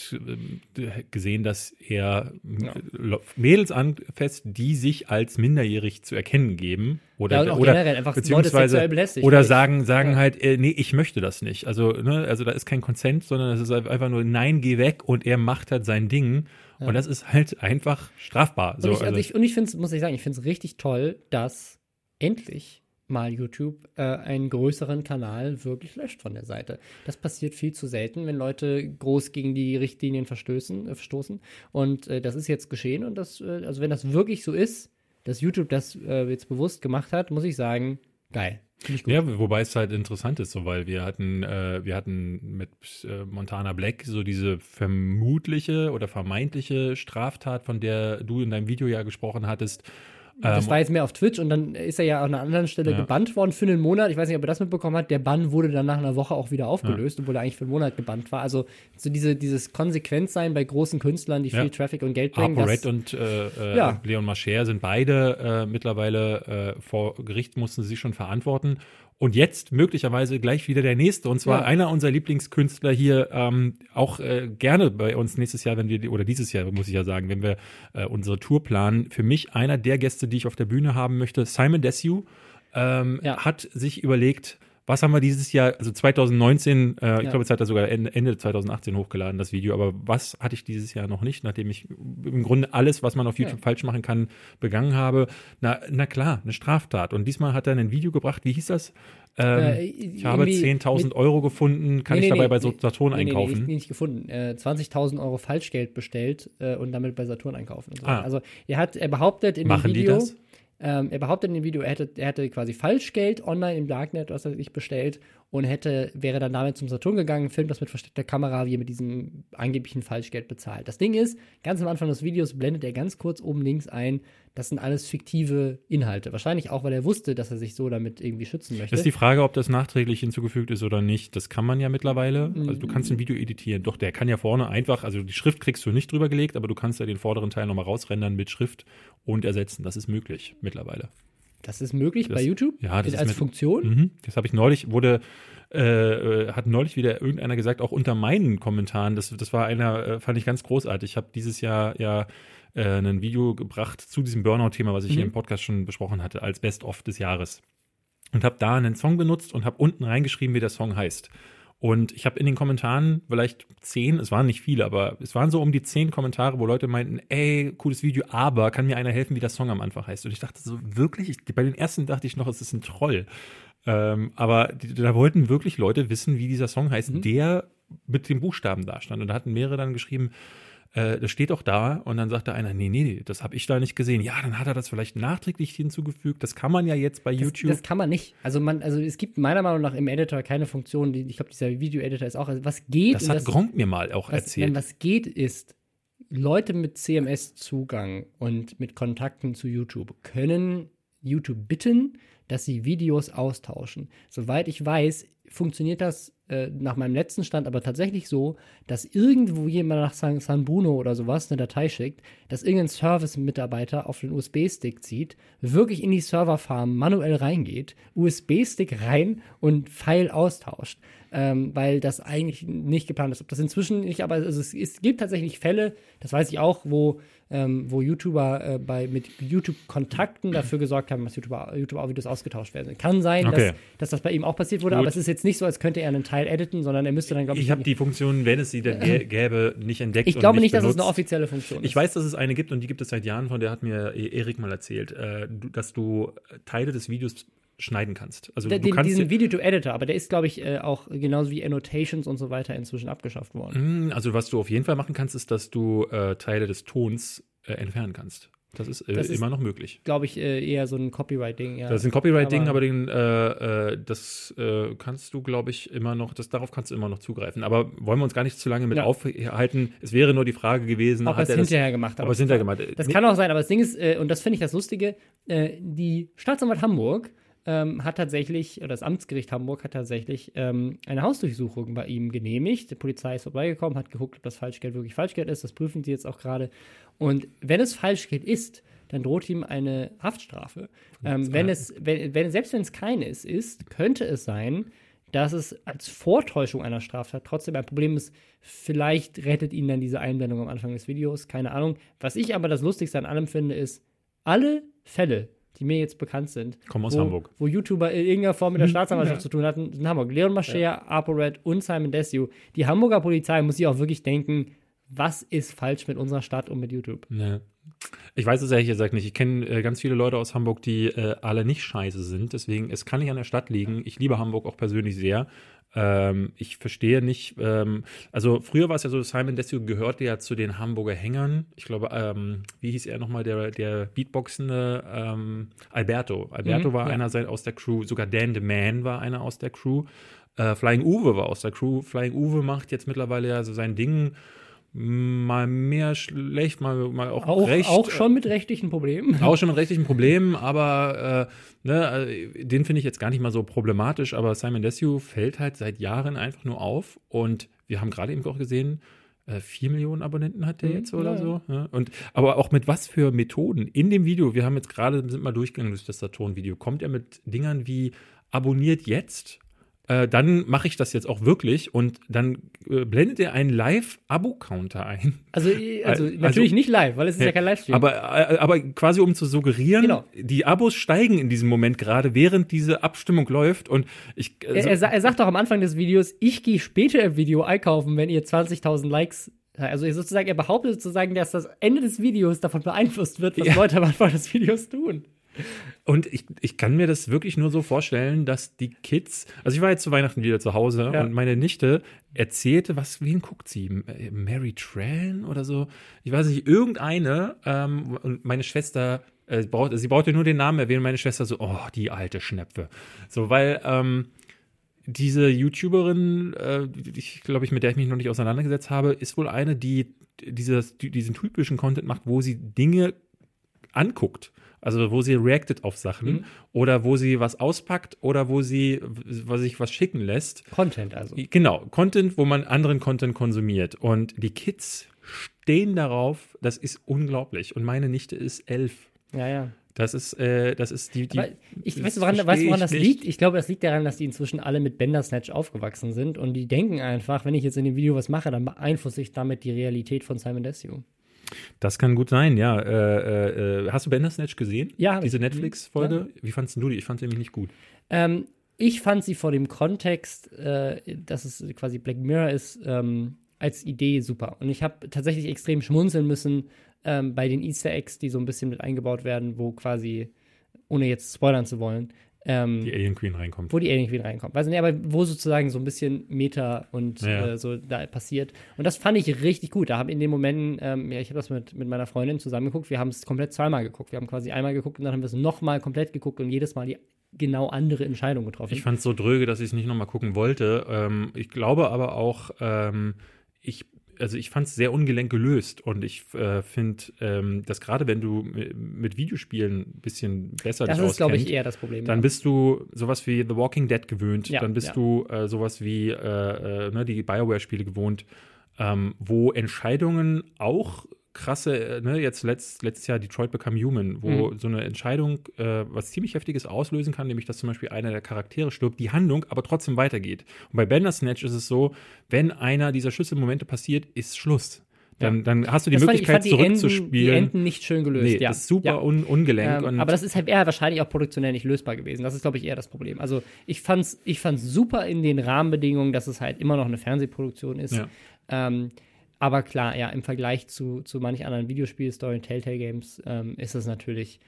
gesehen, dass er ja. Mädels anfasst, die sich als minderjährig zu erkennen geben. Oder, ja, oder beziehungsweise oder sagen sagen ja. halt äh, nee ich möchte das nicht also ne, also da ist kein Konsent sondern es ist einfach nur nein geh weg und er macht halt sein Ding ja. und das ist halt einfach strafbar so, und ich, also, also ich, und ich finde muss ich sagen ich finde es richtig toll dass endlich mal YouTube äh, einen größeren Kanal wirklich löscht von der Seite. Das passiert viel zu selten, wenn Leute groß gegen die Richtlinien verstößen, äh, verstoßen. Und äh, das ist jetzt geschehen. Und das, äh, also wenn das wirklich so ist, dass YouTube das äh, jetzt bewusst gemacht hat, muss ich sagen, geil. Ja, wobei es halt interessant ist, so weil wir hatten, äh, wir hatten mit äh, Montana Black so diese vermutliche oder vermeintliche Straftat, von der du in deinem Video ja gesprochen hattest. Das Ähm, war jetzt mehr auf Twitch und dann ist er ja an einer anderen Stelle Ja. gebannt worden für einen Monat. Ich weiß nicht, ob er das mitbekommen hat. Der Bann wurde dann nach einer Woche auch wieder aufgelöst, obwohl er eigentlich für einen Monat gebannt war. Also so diese, dieses Konsequenzsein bei großen Künstlern, die Ja. viel Traffic und Geld bringen. Harper Red und äh, äh, Ja. Leon Mascher sind beide äh, mittlerweile äh, vor Gericht, mussten sie sich schon verantworten. Und jetzt möglicherweise gleich wieder der nächste. Und zwar Ja. einer unserer Lieblingskünstler hier, ähm, auch äh, gerne bei uns nächstes Jahr, wenn wir, die- oder dieses Jahr, muss ich ja sagen, wenn wir äh, unsere Tour planen. Für mich einer der Gäste, die ich auf der Bühne haben möchte, Simon Desue, ähm, Ja. hat sich überlegt, was haben wir dieses Jahr, also 2019, äh, ich Ja. glaube, jetzt hat er sogar Ende, Ende 2018 hochgeladen, das Video, aber was hatte ich dieses Jahr noch nicht, nachdem ich im Grunde alles, was man auf YouTube Ja. falsch machen kann, begangen habe? Na, na klar, eine Straftat. Und diesmal hat er ein Video gebracht, wie hieß das? Ähm, Äh, ich habe irgendwie 10.000 mit- Euro gefunden, kann Nee, ich nee, dabei nee, bei. Saturn Nee, nee, nee, einkaufen? nicht, gefunden. Äh, 20.000 Euro Falschgeld bestellt äh, und damit bei Saturn einkaufen. Und so. Ah. Also er hat, er behauptet in Machen dem die Video, das? Ähm, er behauptet in dem Video, er hätte, er hätte quasi Falschgeld online im Darknet, was er sich bestellt, und hätte, wäre dann damit zum Saturn gegangen, filmt das mit versteckter Kamera, wie er mit diesem angeblichen Falschgeld bezahlt. Das Ding ist, ganz am Anfang des Videos blendet er ganz kurz oben links ein, das sind alles fiktive Inhalte. Wahrscheinlich auch, weil er wusste, dass er sich so damit irgendwie schützen möchte. Das ist die Frage, ob das nachträglich hinzugefügt ist oder nicht. Das kann man ja mittlerweile. Mhm. Also du kannst ein Video editieren. Doch, der kann ja vorne einfach, also die Schrift kriegst du nicht drüber gelegt, aber du kannst ja den vorderen Teil nochmal rausrendern mit Schrift und ersetzen. Das ist möglich mittlerweile. Das ist möglich Das- bei YouTube? ja, das ist als mit- Funktion? Mhm. Das habe ich neulich, wurde, äh, hat neulich wieder irgendeiner gesagt, auch unter meinen Kommentaren, das, das war einer, äh, fand ich ganz großartig. Ich habe dieses Jahr ja äh, ein Video gebracht zu diesem Burnout-Thema, was ich Mhm. hier im Podcast schon besprochen hatte, als Best-of des Jahres. Und habe da einen Song benutzt und habe unten reingeschrieben, wie der Song heißt. Und ich habe in den Kommentaren vielleicht zehn, es waren nicht viele, aber es waren so um die zehn Kommentare, wo Leute meinten, ey, cooles Video, aber kann mir einer helfen, wie der Song am Anfang heißt? Und ich dachte so, wirklich, ich, bei den ersten dachte ich noch, es ist ein Troll. Ähm, aber die, da wollten wirklich Leute wissen, wie dieser Song heißt, der mit dem Buchstaben da stand. Und da hatten mehrere dann geschrieben, äh, das steht doch da. Und dann sagte einer, nee, nee, das habe ich da nicht gesehen. Ja, dann hat er das vielleicht nachträglich hinzugefügt. Das kann man ja jetzt bei Das, YouTube. das kann man nicht. Also man, also es gibt meiner Meinung nach im Editor keine Funktion, die, ich glaube, dieser Video-Editor ist auch, also was geht, das hat Gronk mir mal auch was, erzählt. Nein, was geht ist, Leute mit CMS-Zugang und mit Kontakten zu YouTube können YouTube bitten, dass sie Videos austauschen. Soweit ich weiß, funktioniert das äh, nach meinem letzten Stand aber tatsächlich so, dass irgendwo jemand nach San, San Bruno oder sowas eine Datei schickt, dass irgendein Service-Mitarbeiter auf den USB-Stick zieht, wirklich in die Serverfarm manuell reingeht, USB-Stick rein und File austauscht. Ähm, weil das eigentlich nicht geplant ist. Ob das inzwischen nicht, aber also es, es gibt tatsächlich Fälle, das weiß ich auch, wo, ähm, wo YouTuber äh, bei, mit YouTube-Kontakten dafür gesorgt haben, dass YouTuber, YouTube-Videos ausgetauscht werden. Kann sein, Okay. dass, dass das bei ihm auch passiert wurde, Gut. aber es ist jetzt nicht so, als könnte er einen Teil editen, sondern er müsste dann, glaube ich, ich habe die Funktion, wenn es sie denn gä- gäbe, nicht entdeckt. ich glaube nicht, dass es eine offizielle Funktion ist. Ich weiß, dass es eine gibt und die gibt es seit Jahren, von der hat mir E- Erik mal erzählt, äh, dass du Teile des Videos schneiden kannst. Also Den, du kannst diesen Video-to-Editor, aber der ist, glaube ich, äh, auch genauso wie Annotations und so weiter inzwischen abgeschafft worden. Mm, also was du auf jeden Fall machen kannst, ist, dass du äh, Teile des Tons äh, entfernen kannst. Das ist, äh, Das ist- immer noch möglich. Glaube ich, äh, eher so ein Copyright-Ding. Ja. Das ist ein Copyright-Ding, Aber- aber, den, äh, das kannst du, glaube ich, immer noch, das, darauf kannst du immer noch zugreifen. Aber wollen wir uns gar nicht zu lange mit Ja. aufhalten. Es wäre nur die Frage gewesen, Ob hat es er das, hinterher gemacht hat. aber es hinterher gemacht. Das Nee, kann auch sein, aber das Ding ist, und das finde ich das Lustige, die Staatsanwalt Hamburg ähm, hat tatsächlich, oder das Amtsgericht Hamburg hat tatsächlich ähm, eine Hausdurchsuchung bei ihm genehmigt. Die Polizei ist vorbeigekommen, hat geguckt, ob das Falschgeld wirklich Falschgeld ist. Das prüfen sie jetzt auch gerade. Und wenn es Falschgeld ist, dann droht ihm eine Haftstrafe. Ähm, wenn es, wenn, wenn, selbst wenn es keines ist, könnte es sein, dass es als Vortäuschung einer Straftat trotzdem ein Problem ist. Vielleicht rettet ihn dann diese Einblendung am Anfang des Videos, keine Ahnung. Was ich aber das Lustigste an allem finde, ist, alle Fälle, die mir jetzt bekannt sind, Kommen aus wo, Hamburg. wo YouTuber in irgendeiner Form mit der Staatsanwaltschaft zu tun hatten, sind Hamburg. Leon Mascher, Apo Red und Simon Desue. Die Hamburger Polizei muss sich auch wirklich denken, was ist falsch mit unserer Stadt und mit YouTube? Ne. Ich weiß es ehrlich gesagt nicht. Ich kenne äh, ganz viele Leute aus Hamburg, die äh, alle nicht scheiße sind. Deswegen, es kann nicht an der Stadt liegen. Ich liebe Hamburg auch persönlich sehr. Ähm, ich verstehe nicht, ähm, also früher war es ja so, Simon Desio gehörte ja zu den Hamburger Hängern. Ich glaube, ähm, wie hieß er nochmal, der, der Beatboxende ähm, Alberto. Alberto Mhm, war ja. einer sein- aus der Crew, sogar Dan the Man war einer aus der Crew. Äh, Flying Uwe war aus der Crew. Flying Uwe macht jetzt mittlerweile ja so sein Ding mal mehr schlecht, mal, mal auch, Auch, recht. auch schon mit rechtlichen Problemen. Auch schon mit rechtlichen Problemen, aber äh, ne, äh, den finde ich jetzt gar nicht mal so problematisch. Aber Simon Desue fällt halt seit Jahren einfach nur auf. Und wir haben gerade eben auch gesehen, äh, vier Millionen Abonnenten hat der Mhm, jetzt oder ja, so. Ja. Und, aber auch mit was für Methoden. In dem Video, wir haben jetzt gerade, sind mal durchgegangen durch das Saturn-Video, kommt er mit Dingern wie abonniert jetzt. Äh, dann mache ich das jetzt auch wirklich und dann äh, blendet er einen Live-Abo-Counter ein. Also, äh, also Also- natürlich nicht live, weil es ist ja, Ja, kein Livestream. Aber, äh, aber quasi um zu suggerieren, Genau. die Abos steigen in diesem Moment gerade, während diese Abstimmung läuft. Und ich. äh, er, er, er sagt doch am Anfang des Videos, ich gehe später im Video einkaufen, wenn ihr 20.000 Likes also sozusagen, er behauptet sozusagen, dass das Ende des Videos davon beeinflusst wird, was Ja. Leute am Anfang des Videos tun. Und ich, ich kann mir das wirklich nur so vorstellen, dass die Kids, also ich war jetzt zu Weihnachten wieder zu Hause Ja. und meine Nichte erzählte, was, wen guckt sie? Äh, Mary Tran oder so? Ich weiß nicht, irgendeine, ähm, und meine Schwester, äh, braucht, sie brauchte nur den Namen erwähnen, meine Schwester so, oh, die alte Schnepfe. So, weil, ähm, diese YouTuberin, äh, ich glaube ich, mit der ich mich noch nicht auseinandergesetzt habe, ist wohl eine, die dieses, die diesen typischen Content macht, wo sie Dinge anguckt. Also wo sie reactet auf Sachen Mhm. oder wo sie was auspackt oder wo sie was sich was schicken lässt. Content also. Genau, Content, wo man anderen Content konsumiert. Und die Kids stehen darauf, das ist unglaublich. Und meine Nichte ist elf. Ja, ja. Das ist, äh, das ist die, die Aber ich weiß, woran, weißt, du, woran das nicht. liegt? Ich glaube, das liegt daran, dass die inzwischen alle mit Bandersnatch aufgewachsen sind und die denken einfach, wenn ich jetzt in dem Video was mache, dann beeinflusse ich damit die Realität von Simon Desue. Das kann gut sein, ja. Äh, äh, hast du Bandersnatch gesehen? Ja, Diese. Netflix-Folge? Wie fandest du die? Ich fand sie nämlich nicht gut. Ähm, ich fand sie vor dem Kontext, äh, dass es quasi Black Mirror ist, ähm, als Idee super. Und ich habe tatsächlich extrem schmunzeln müssen ähm, bei den Easter Eggs, die so ein bisschen mit eingebaut werden, wo quasi, ohne jetzt spoilern zu wollen, ähm, Die Alien Queen reinkommt. wo die Alien Queen reinkommt. Weiß nicht, aber wo sozusagen so ein bisschen Meta und Ja. äh, so da passiert. Und das fand ich richtig gut. Da haben in den Momenten, ähm, ja, ich habe das mit, mit meiner Freundin zusammengeguckt. Wir haben es komplett zweimal geguckt. Wir haben quasi einmal geguckt und dann haben wir es nochmal komplett geguckt und jedes Mal die genau andere Entscheidung getroffen. Ich fand es so dröge, dass ich es nicht nochmal gucken wollte. Ähm, ich glaube aber auch, ähm, ich, also ich fand es sehr ungelenk gelöst und ich äh, finde, ähm, dass gerade wenn du mi- mit Videospielen ein bisschen besser das dich ist, glaube ich, eher das Problem. dann ja. bist du sowas wie The Walking Dead gewöhnt, Ja, dann bist ja. du äh, sowas wie äh, äh, ne, die Bioware-Spiele gewohnt, ähm, wo Entscheidungen auch krasse, äh, ne, jetzt letzt, letztes Jahr Detroit Become Human, wo Mhm. so eine Entscheidung äh, was ziemlich Heftiges auslösen kann, nämlich dass zum Beispiel einer der Charaktere stirbt, die Handlung aber trotzdem weitergeht. Und bei Bandersnatch ist es so, wenn einer dieser Schlüsselmomente passiert, ist Schluss. Dann, dann hast du die Das fand ich- Möglichkeit fand die Enden, die zurückzuspielen. Enden nicht schön gelöst. nee, ja. das ist super Ja. un ungelenk. Ähm, aber das ist halt eher wahrscheinlich auch produktionell nicht lösbar gewesen. Das ist, glaube ich, eher das Problem. Also ich fand's, ich fand's super in den Rahmenbedingungen, dass es halt immer noch eine Fernsehproduktion ist. Ja. Ähm, aber klar, ja, im Vergleich zu, zu manch anderen Videospielstory und Telltale Games ähm, ist es natürlich,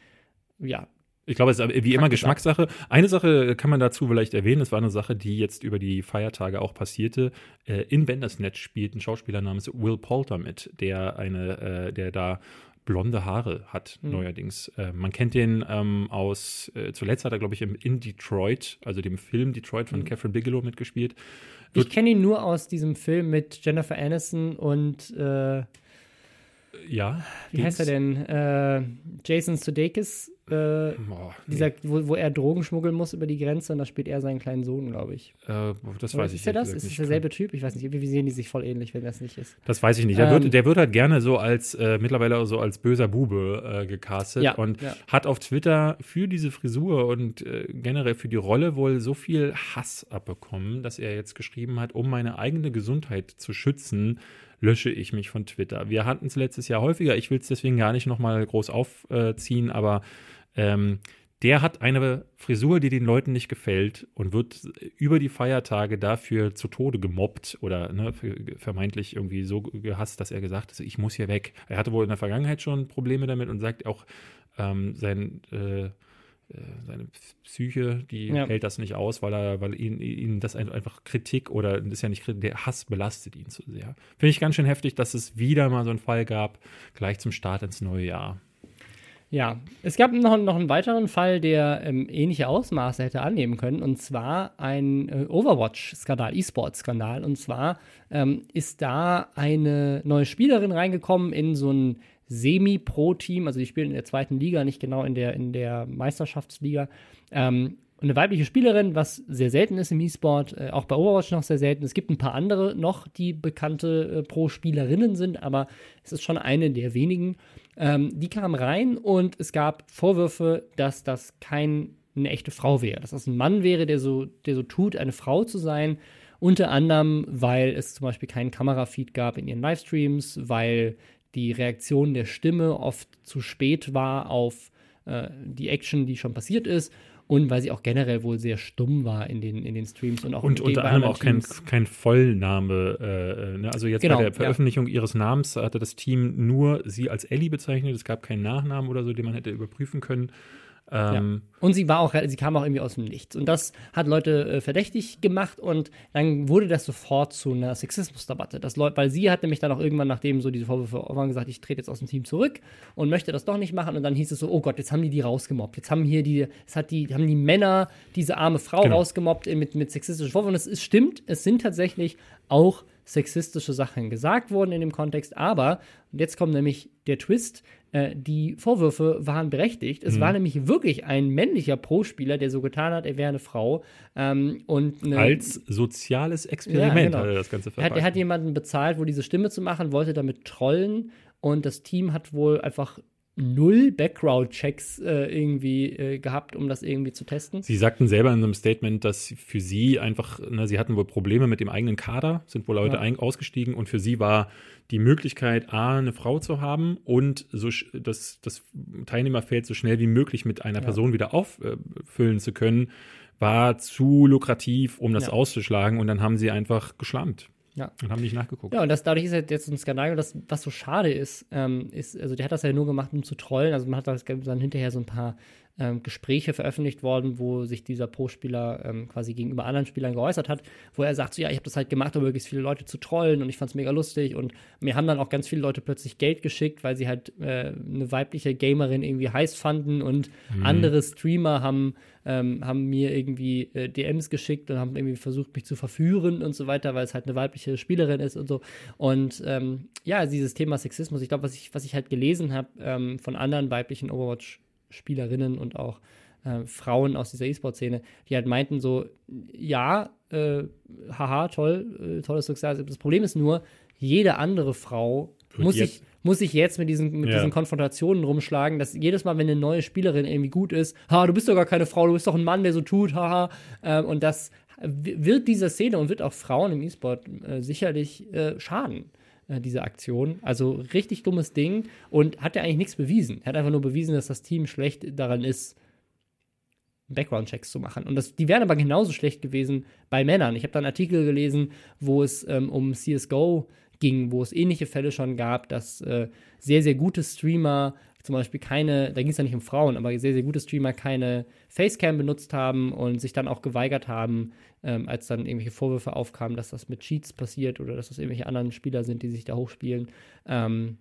ja, Ich glaube, es ist wie immer Geschmackssache. Eine Sache kann man dazu vielleicht erwähnen, das war eine Sache, die jetzt über die Feiertage auch passierte. Äh, in Bandersnatch spielt ein Schauspieler namens Will Poulter mit, der eine, äh, der da blonde Haare hat Mhm. neuerdings. Äh, man kennt den ähm, aus, äh, zuletzt hat er, glaube ich, im, in Detroit, also dem Film Detroit Mhm. von Catherine Bigelow mitgespielt. ich kenne ihn nur aus diesem Film mit Jennifer Aniston und äh, Ja. wie heißt er denn? Äh, Jason Sudeikis, äh, Boah, dieser, wo, wo er Drogen schmuggeln muss über die Grenze und da spielt er seinen kleinen Sohn, glaube ich. äh, das Oder weiß ich ist er das? Ist es derselbe Typ? Ich weiß nicht. Irgendwie sehen die sich voll ähnlich, wenn das nicht ist. Das weiß ich nicht. Der, Ähm, wird, der wird halt gerne so als, äh, mittlerweile so als böser Bube äh, gecastet Ja, und ja. hat auf Twitter für diese Frisur und äh, generell für die Rolle wohl so viel Hass abbekommen, dass er jetzt geschrieben hat, um meine eigene Gesundheit zu schützen, lösche ich mich von Twitter. Wir hatten es letztes Jahr häufiger, ich will es deswegen gar nicht nochmal groß aufziehen, aber ähm, der hat eine Frisur, die den Leuten nicht gefällt und wird über die Feiertage dafür zu Tode gemobbt oder ne, vermeintlich irgendwie so gehasst, dass er gesagt hat, ich muss hier weg. Er hatte wohl in der Vergangenheit schon Probleme damit und sagt auch, ähm, sein, äh, äh seine Psyche, die ja. hält das nicht aus, weil er, weil ihn, ihn das einfach Kritik oder das ist ja nicht Kritik, der Hass belastet ihn zu sehr. Finde ich ganz schön heftig, dass es wieder mal so einen Fall gab, gleich zum Start ins neue Jahr. Ja, es gab noch, noch einen weiteren Fall, der ähm, ähnliche Ausmaße hätte annehmen können, und zwar ein äh, Overwatch-Skandal, E-Sport-Skandal. Und zwar ähm, ist da eine neue Spielerin reingekommen in so ein Semi-Pro-Team, also die spielen in der zweiten Liga, nicht genau in der, in der Meisterschaftsliga. Ähm, eine weibliche Spielerin, was sehr selten ist im E-Sport, äh, auch bei Overwatch noch sehr selten. Es gibt ein paar andere noch, die bekannte äh, Pro-Spielerinnen sind, aber es ist schon eine der wenigen. Ähm, die kam rein und es gab Vorwürfe, dass das keine echte Frau wäre, dass das ein Mann wäre, der so, der so tut, eine Frau zu sein. Unter anderem, weil es zum Beispiel keinen Kamerafeed gab in ihren Livestreams, weil die Reaktion der Stimme oft zu spät war auf äh, die Action, die schon passiert ist und weil sie auch generell wohl sehr stumm war in den, in den Streams und auch und unter anderem auch kein, kein Vollname. Äh, äh, ne? Also jetzt genau, bei der Veröffentlichung ja. ihres Namens hatte das Team nur sie als Ellie bezeichnet. Es gab keinen Nachnamen oder so, den man hätte überprüfen können. Ähm, ja. Und sie war auch, sie kam auch irgendwie aus dem Nichts. Und das hat Leute äh, verdächtig gemacht und dann wurde das sofort zu einer Sexismusdebatte. Das Leute, weil sie hat nämlich dann auch irgendwann, nachdem so diese Vorwürfe waren, gesagt, ich trete jetzt aus dem Team zurück und möchte das doch nicht machen. Und dann hieß es so, oh Gott, jetzt haben die die rausgemobbt. Jetzt haben hier die, es hat die, haben die Männer diese arme Frau genau. rausgemobbt mit, mit sexistischen Vorwürfen. Und es ist, stimmt, es sind tatsächlich auch sexistische Sachen gesagt worden in dem Kontext. Aber, und jetzt kommt nämlich der Twist, äh, die Vorwürfe waren berechtigt. Es mhm. war nämlich wirklich ein männlicher Pro-Spieler, der so getan hat, er wäre eine Frau. Ähm, und eine, Als soziales Experiment ja, genau. hat er das Ganze verpackt. Er, er hat jemanden bezahlt, wohl diese Stimme zu machen, wollte damit trollen. Und das Team hat wohl einfach null Background-Checks äh, irgendwie äh, gehabt, um das irgendwie zu testen. Sie sagten selber in einem Statement, dass für sie einfach, ne, sie hatten wohl Probleme mit dem eigenen Kader, sind wohl Leute ja. ausgestiegen und für sie war die Möglichkeit, A, eine Frau zu haben und so das, das Teilnehmerfeld so schnell wie möglich mit einer ja. Person wieder auffüllen zu können, war zu lukrativ, um das ja. auszuschlagen und dann haben sie einfach geschlammt. Ja. Und haben nicht nachgeguckt. Ja, und das, dadurch ist halt jetzt ein Skandal, das, was so schade ist, ähm, ist, also der hat das ja nur gemacht, um zu trollen. Also man hat das dann hinterher so ein paar ähm, Gespräche veröffentlicht worden, wo sich dieser Pro-Spieler ähm, quasi gegenüber anderen Spielern geäußert hat, wo er sagt, so ja, ich habe das halt gemacht, um möglichst viele Leute zu trollen und ich fand es mega lustig und mir haben dann auch ganz viele Leute plötzlich Geld geschickt, weil sie halt äh, eine weibliche Gamerin irgendwie heiß fanden und mhm. andere Streamer haben, ähm, haben mir irgendwie äh, DMs geschickt und haben irgendwie versucht, mich zu verführen und so weiter, weil es halt eine weibliche Spielerin ist und so. Und ähm, ja, dieses Thema Sexismus, ich glaube, was ich, was ich halt gelesen habe ähm, von anderen weiblichen Overwatch- Spielerinnen und auch äh, Frauen aus dieser E-Sport-Szene, die halt meinten so, ja, äh, haha, toll, äh, tolles Success. Das Problem ist nur, jede andere Frau muss sich, muss sich jetzt mit, diesen, mit ja. diesen Konfrontationen rumschlagen, dass jedes Mal, wenn eine neue Spielerin irgendwie gut ist, ha, du bist doch gar keine Frau, du bist doch ein Mann, der so tut, haha. Ähm, und das wird dieser Szene und wird auch Frauen im E-Sport äh, sicherlich äh, schaden. Äh, diese Aktion. Also richtig dummes Ding und hat ja eigentlich nichts bewiesen. Er hat einfach nur bewiesen, dass das Team schlecht daran ist, Background-Checks zu machen. Und das, die wären aber genauso schlecht gewesen bei Männern. Ich habe da einen Artikel gelesen, wo es ähm, um CSGO ging, wo es ähnliche Fälle schon gab, dass äh, sehr, sehr gute Streamer zum Beispiel keine, da ging es ja nicht um Frauen, aber sehr, sehr gute Streamer keine Facecam benutzt haben und sich dann auch geweigert haben, ähm, als dann irgendwelche Vorwürfe aufkamen, dass das mit Cheats passiert oder dass das irgendwelche anderen Spieler sind, die sich da hochspielen, ähm,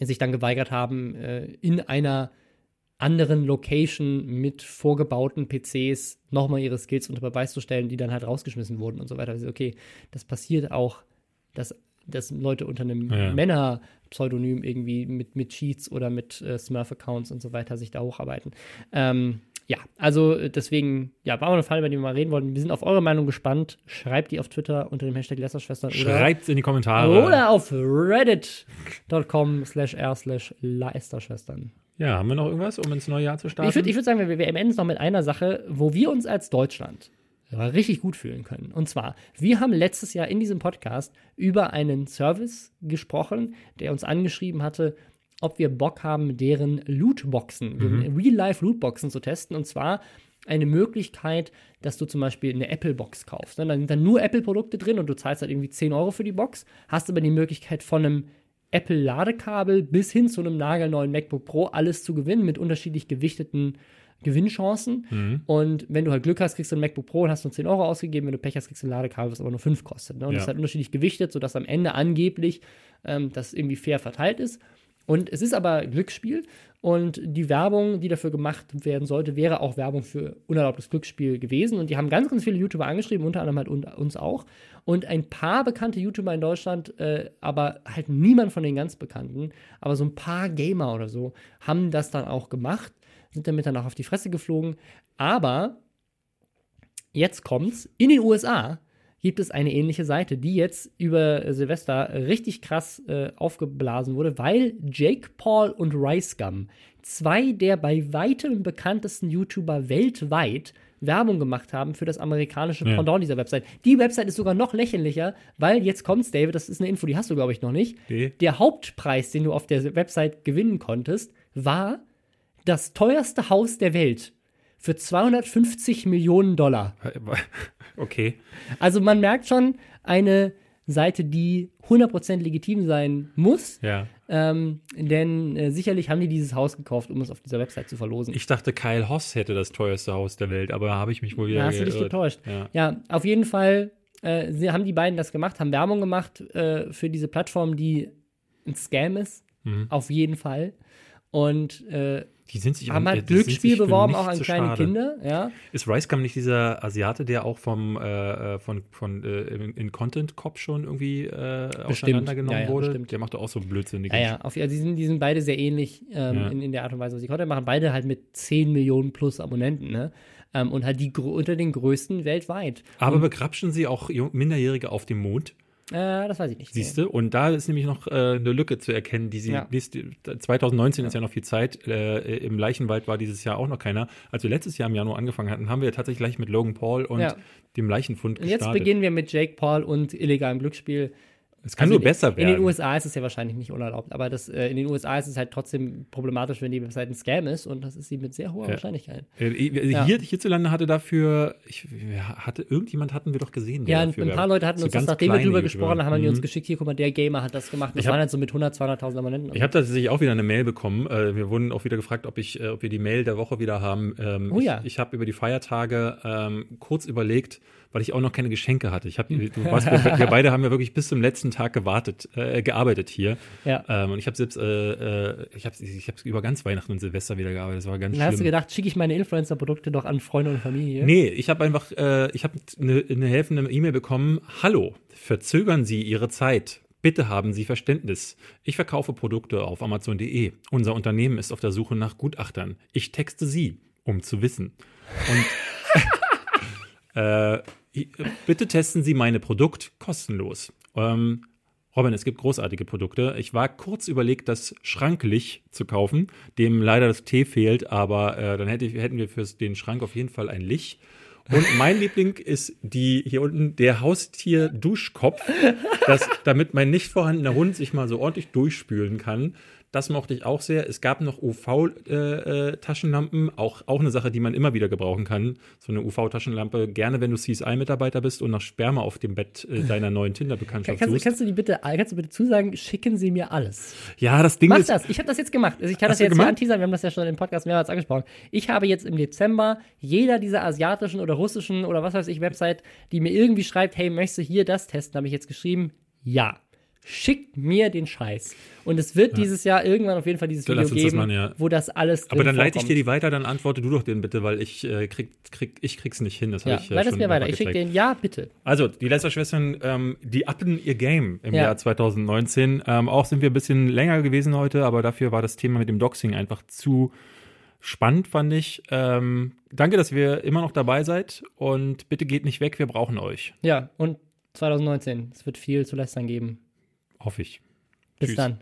sich dann geweigert haben, äh, in einer anderen Location mit vorgebauten PCs nochmal ihre Skills unter Beweis zu stellen, die dann halt rausgeschmissen wurden und so weiter. Also, okay, das passiert auch, dass dass Leute unter einem ja. Männer-Pseudonym irgendwie mit, mit Cheats oder mit äh, Smurf-Accounts und so weiter sich da hocharbeiten. Ähm, ja, also äh, deswegen, ja, war mal eine Fall, über die wir mal reden wollten. Wir sind auf eure Meinung gespannt. Schreibt die auf Twitter unter dem Hashtag Lästerschwestern. Schreibt in die Kommentare. Oder auf reddit.com slash r slash Lästerschwestern. Ja, haben wir noch irgendwas, um ins neue Jahr zu starten? Ich würde ich würd sagen, wir, wir enden noch mit einer Sache, wo wir uns als Deutschland richtig gut fühlen können. Und zwar, wir haben letztes Jahr in diesem Podcast über einen Service gesprochen, der uns angeschrieben hatte, ob wir Bock haben, deren Lootboxen, Mhm. Real-Life-Lootboxen zu testen. Und zwar eine Möglichkeit, dass du zum Beispiel eine Apple-Box kaufst. Ne? Da sind dann nur Apple-Produkte drin und du zahlst halt irgendwie 10 Euro für die Box, hast aber die Möglichkeit von einem Apple-Ladekabel bis hin zu einem nagelneuen MacBook Pro alles zu gewinnen mit unterschiedlich gewichteten Gewinnchancen. Mhm. Und wenn du halt Glück hast, kriegst du ein MacBook Pro und hast nur 10 Euro ausgegeben. Wenn du Pech hast, kriegst du ein Ladekabel, was aber nur 5 kostet. Ne? Und Ja. das ist halt unterschiedlich gewichtet, sodass am Ende angeblich ähm, das irgendwie fair verteilt ist. Und es ist aber Glücksspiel und die Werbung, die dafür gemacht werden sollte, wäre auch Werbung für unerlaubtes Glücksspiel gewesen. Und die haben ganz, ganz viele YouTuber angeschrieben, unter anderem halt un- uns auch. Und ein paar bekannte YouTuber in Deutschland, äh, aber halt niemand von den ganz Bekannten, aber so ein paar Gamer oder so, haben das dann auch gemacht, sind damit dann auch auf die Fresse geflogen. Aber jetzt kommt's. In den USA gibt es eine ähnliche Seite, die jetzt über äh, Silvester richtig krass äh, aufgeblasen wurde, weil Jake Paul und Rice Gum, zwei der bei weitem bekanntesten YouTuber weltweit, Werbung gemacht haben für das amerikanische Ja. Pendant dieser Website. Die Website ist sogar noch lächerlicher, weil jetzt kommt's, David, das ist eine Info, die hast du, glaube ich, noch nicht. Nee. Der Hauptpreis, den du auf der Website gewinnen konntest, war das teuerste Haus der Welt für 250 Millionen Dollar. Okay. Also man merkt schon eine Seite, die 100% legitim sein muss, Ja. ähm, denn äh, sicherlich haben die dieses Haus gekauft, um es auf dieser Website zu verlosen. Ich dachte, Kyle Hoss hätte das teuerste Haus der Welt, aber habe ich mich wohl wieder Da hast du dich getäuscht. Ja. Ja, auf jeden Fall äh, sie haben die beiden das gemacht, haben Werbung gemacht äh, für diese Plattform, die ein Scam ist. Mhm. Auf jeden Fall. Und äh, Die sind sich haben äh, halt Glücksspiel beworben, auch an kleine schade. Kinder. Ja. Ist Ricegum nicht dieser Asiate, der auch vom äh, äh, von, von äh, in, Content Cop schon irgendwie äh, auseinandergenommen Ja, ja, wurde? bestimmt. Der macht doch auch so blödsinnige Ja, ja, auf, also die, sind, die sind beide sehr ähnlich ähm, in, in der Art und Weise, was sie Content machen. Beide halt mit 10 Millionen plus Abonnenten, ne? Ähm, und halt die unter den größten weltweit. Aber begrapschen sie auch Minderjährige auf dem Mond? Äh, das weiß ich nicht. Siehst du? Und da ist nämlich noch äh, eine Lücke zu erkennen, die sie Ja. nächste, 2019 ist ja noch viel Zeit. Äh, Im Leichenwald war dieses Jahr auch noch keiner. Als wir letztes Jahr im Jahr angefangen hatten, haben wir tatsächlich gleich mit Logan Paul und Ja. dem Leichenfund Und jetzt gestartet. beginnen wir mit Jake Paul und illegalem Glücksspiel. Es kann Also nur in- besser werden. In den USA ist es ja wahrscheinlich nicht unerlaubt, aber das, äh, in den USA ist es halt trotzdem problematisch, wenn die Website ein Scam ist und das ist sie mit sehr hoher Ja. Wahrscheinlichkeit. Äh, Ja. Hier, hierzulande hatte dafür, ich, ja, hatte irgendjemand hatten wir doch gesehen. Ja, ein, ein paar Leute hatten so uns das, nachdem wir drüber gesprochen haben, haben die uns Mhm. geschickt, hier, guck mal, der Gamer hat das gemacht. Das Ich hab- waren halt so mit 100, 200.000 Abonnenten. Ich habe tatsächlich auch wieder eine Mail bekommen. Äh, wir wurden auch wieder gefragt, ob ich, äh, ob wir die Mail der Woche wieder haben. Ähm, Oh ja. Ich, ich habe über die Feiertage ähm, kurz überlegt, weil ich auch noch keine Geschenke hatte. Ich habe, du weißt, wir, wir beide haben ja wirklich bis zum letzten Tag gewartet, äh, gearbeitet hier. Ja. Ähm, und ich habe selbst, äh, äh, ich habe, ich habe über ganz Weihnachten und Silvester wieder gearbeitet. Das war ganz Dann hast du schlimm. gedacht, schicke ich meine Influencer-Produkte doch an Freunde und Familie. Nee, ich habe einfach, äh, ich habe eine, eine helfende E-Mail bekommen. Hallo, verzögern Sie Ihre Zeit. Bitte haben Sie Verständnis. Ich verkaufe Produkte auf Amazon.de. Unser Unternehmen ist auf der Suche nach Gutachtern. Ich texte Sie, um zu wissen. Und äh, bitte testen Sie meine Produkt kostenlos. Ähm, Robin, es gibt großartige Produkte. Ich war kurz überlegt, das Schranklicht zu kaufen, dem leider das T fehlt, aber äh, dann hätte hätten wir für den Schrank auf jeden Fall ein Licht. Und mein Liebling ist die hier unten der Haustier-Duschkopf, damit mein nicht vorhandener Hund sich mal so ordentlich durchspülen kann. Das mochte ich auch sehr. Es gab noch UV-Taschenlampen, äh, auch, auch eine Sache, die man immer wieder gebrauchen kann. So eine UV-Taschenlampe, gerne wenn du CSI-Mitarbeiter bist und nach Sperma auf dem Bett äh, deiner neuen Tinder-Bekanntschaft Kannst, suchst. kannst du die bitte, kannst du bitte zusagen, schicken Sie mir alles. Ja, das Ding Mach ist. das. Ich habe das jetzt gemacht. Also ich kann das jetzt hier anteasern. Wir haben das ja schon im Podcast mehrmals angesprochen. Ich habe jetzt im Dezember jeder dieser asiatischen oder russischen oder was weiß ich Website, die mir irgendwie schreibt, hey, möchtest du hier das testen, habe ich jetzt geschrieben, ja. Schickt mir den Scheiß. Und es wird dieses Jahr irgendwann auf jeden Fall dieses So, Video uns das geben, machen, ja. wo das alles Aber dann leite ich vorkommt. dir die weiter, dann antworte du doch den bitte, weil ich äh, krieg, krieg, ich krieg's nicht hin. Das Ja, ich äh, leite es mir weiter. Ich schicke den, ja, bitte. Also, die Lästerschwestern, ähm, die uppen ihr Game im Ja. Jahr 2019. Ähm, auch sind wir ein bisschen länger gewesen heute, aber dafür war das Thema mit dem Doxing einfach zu spannend, fand ich. Ähm, danke, dass ihr immer noch dabei seid und bitte geht nicht weg, wir brauchen euch. Ja, und 2019. Es wird viel zu lästern geben. Hoffe ich. Bis Tschüss. dann.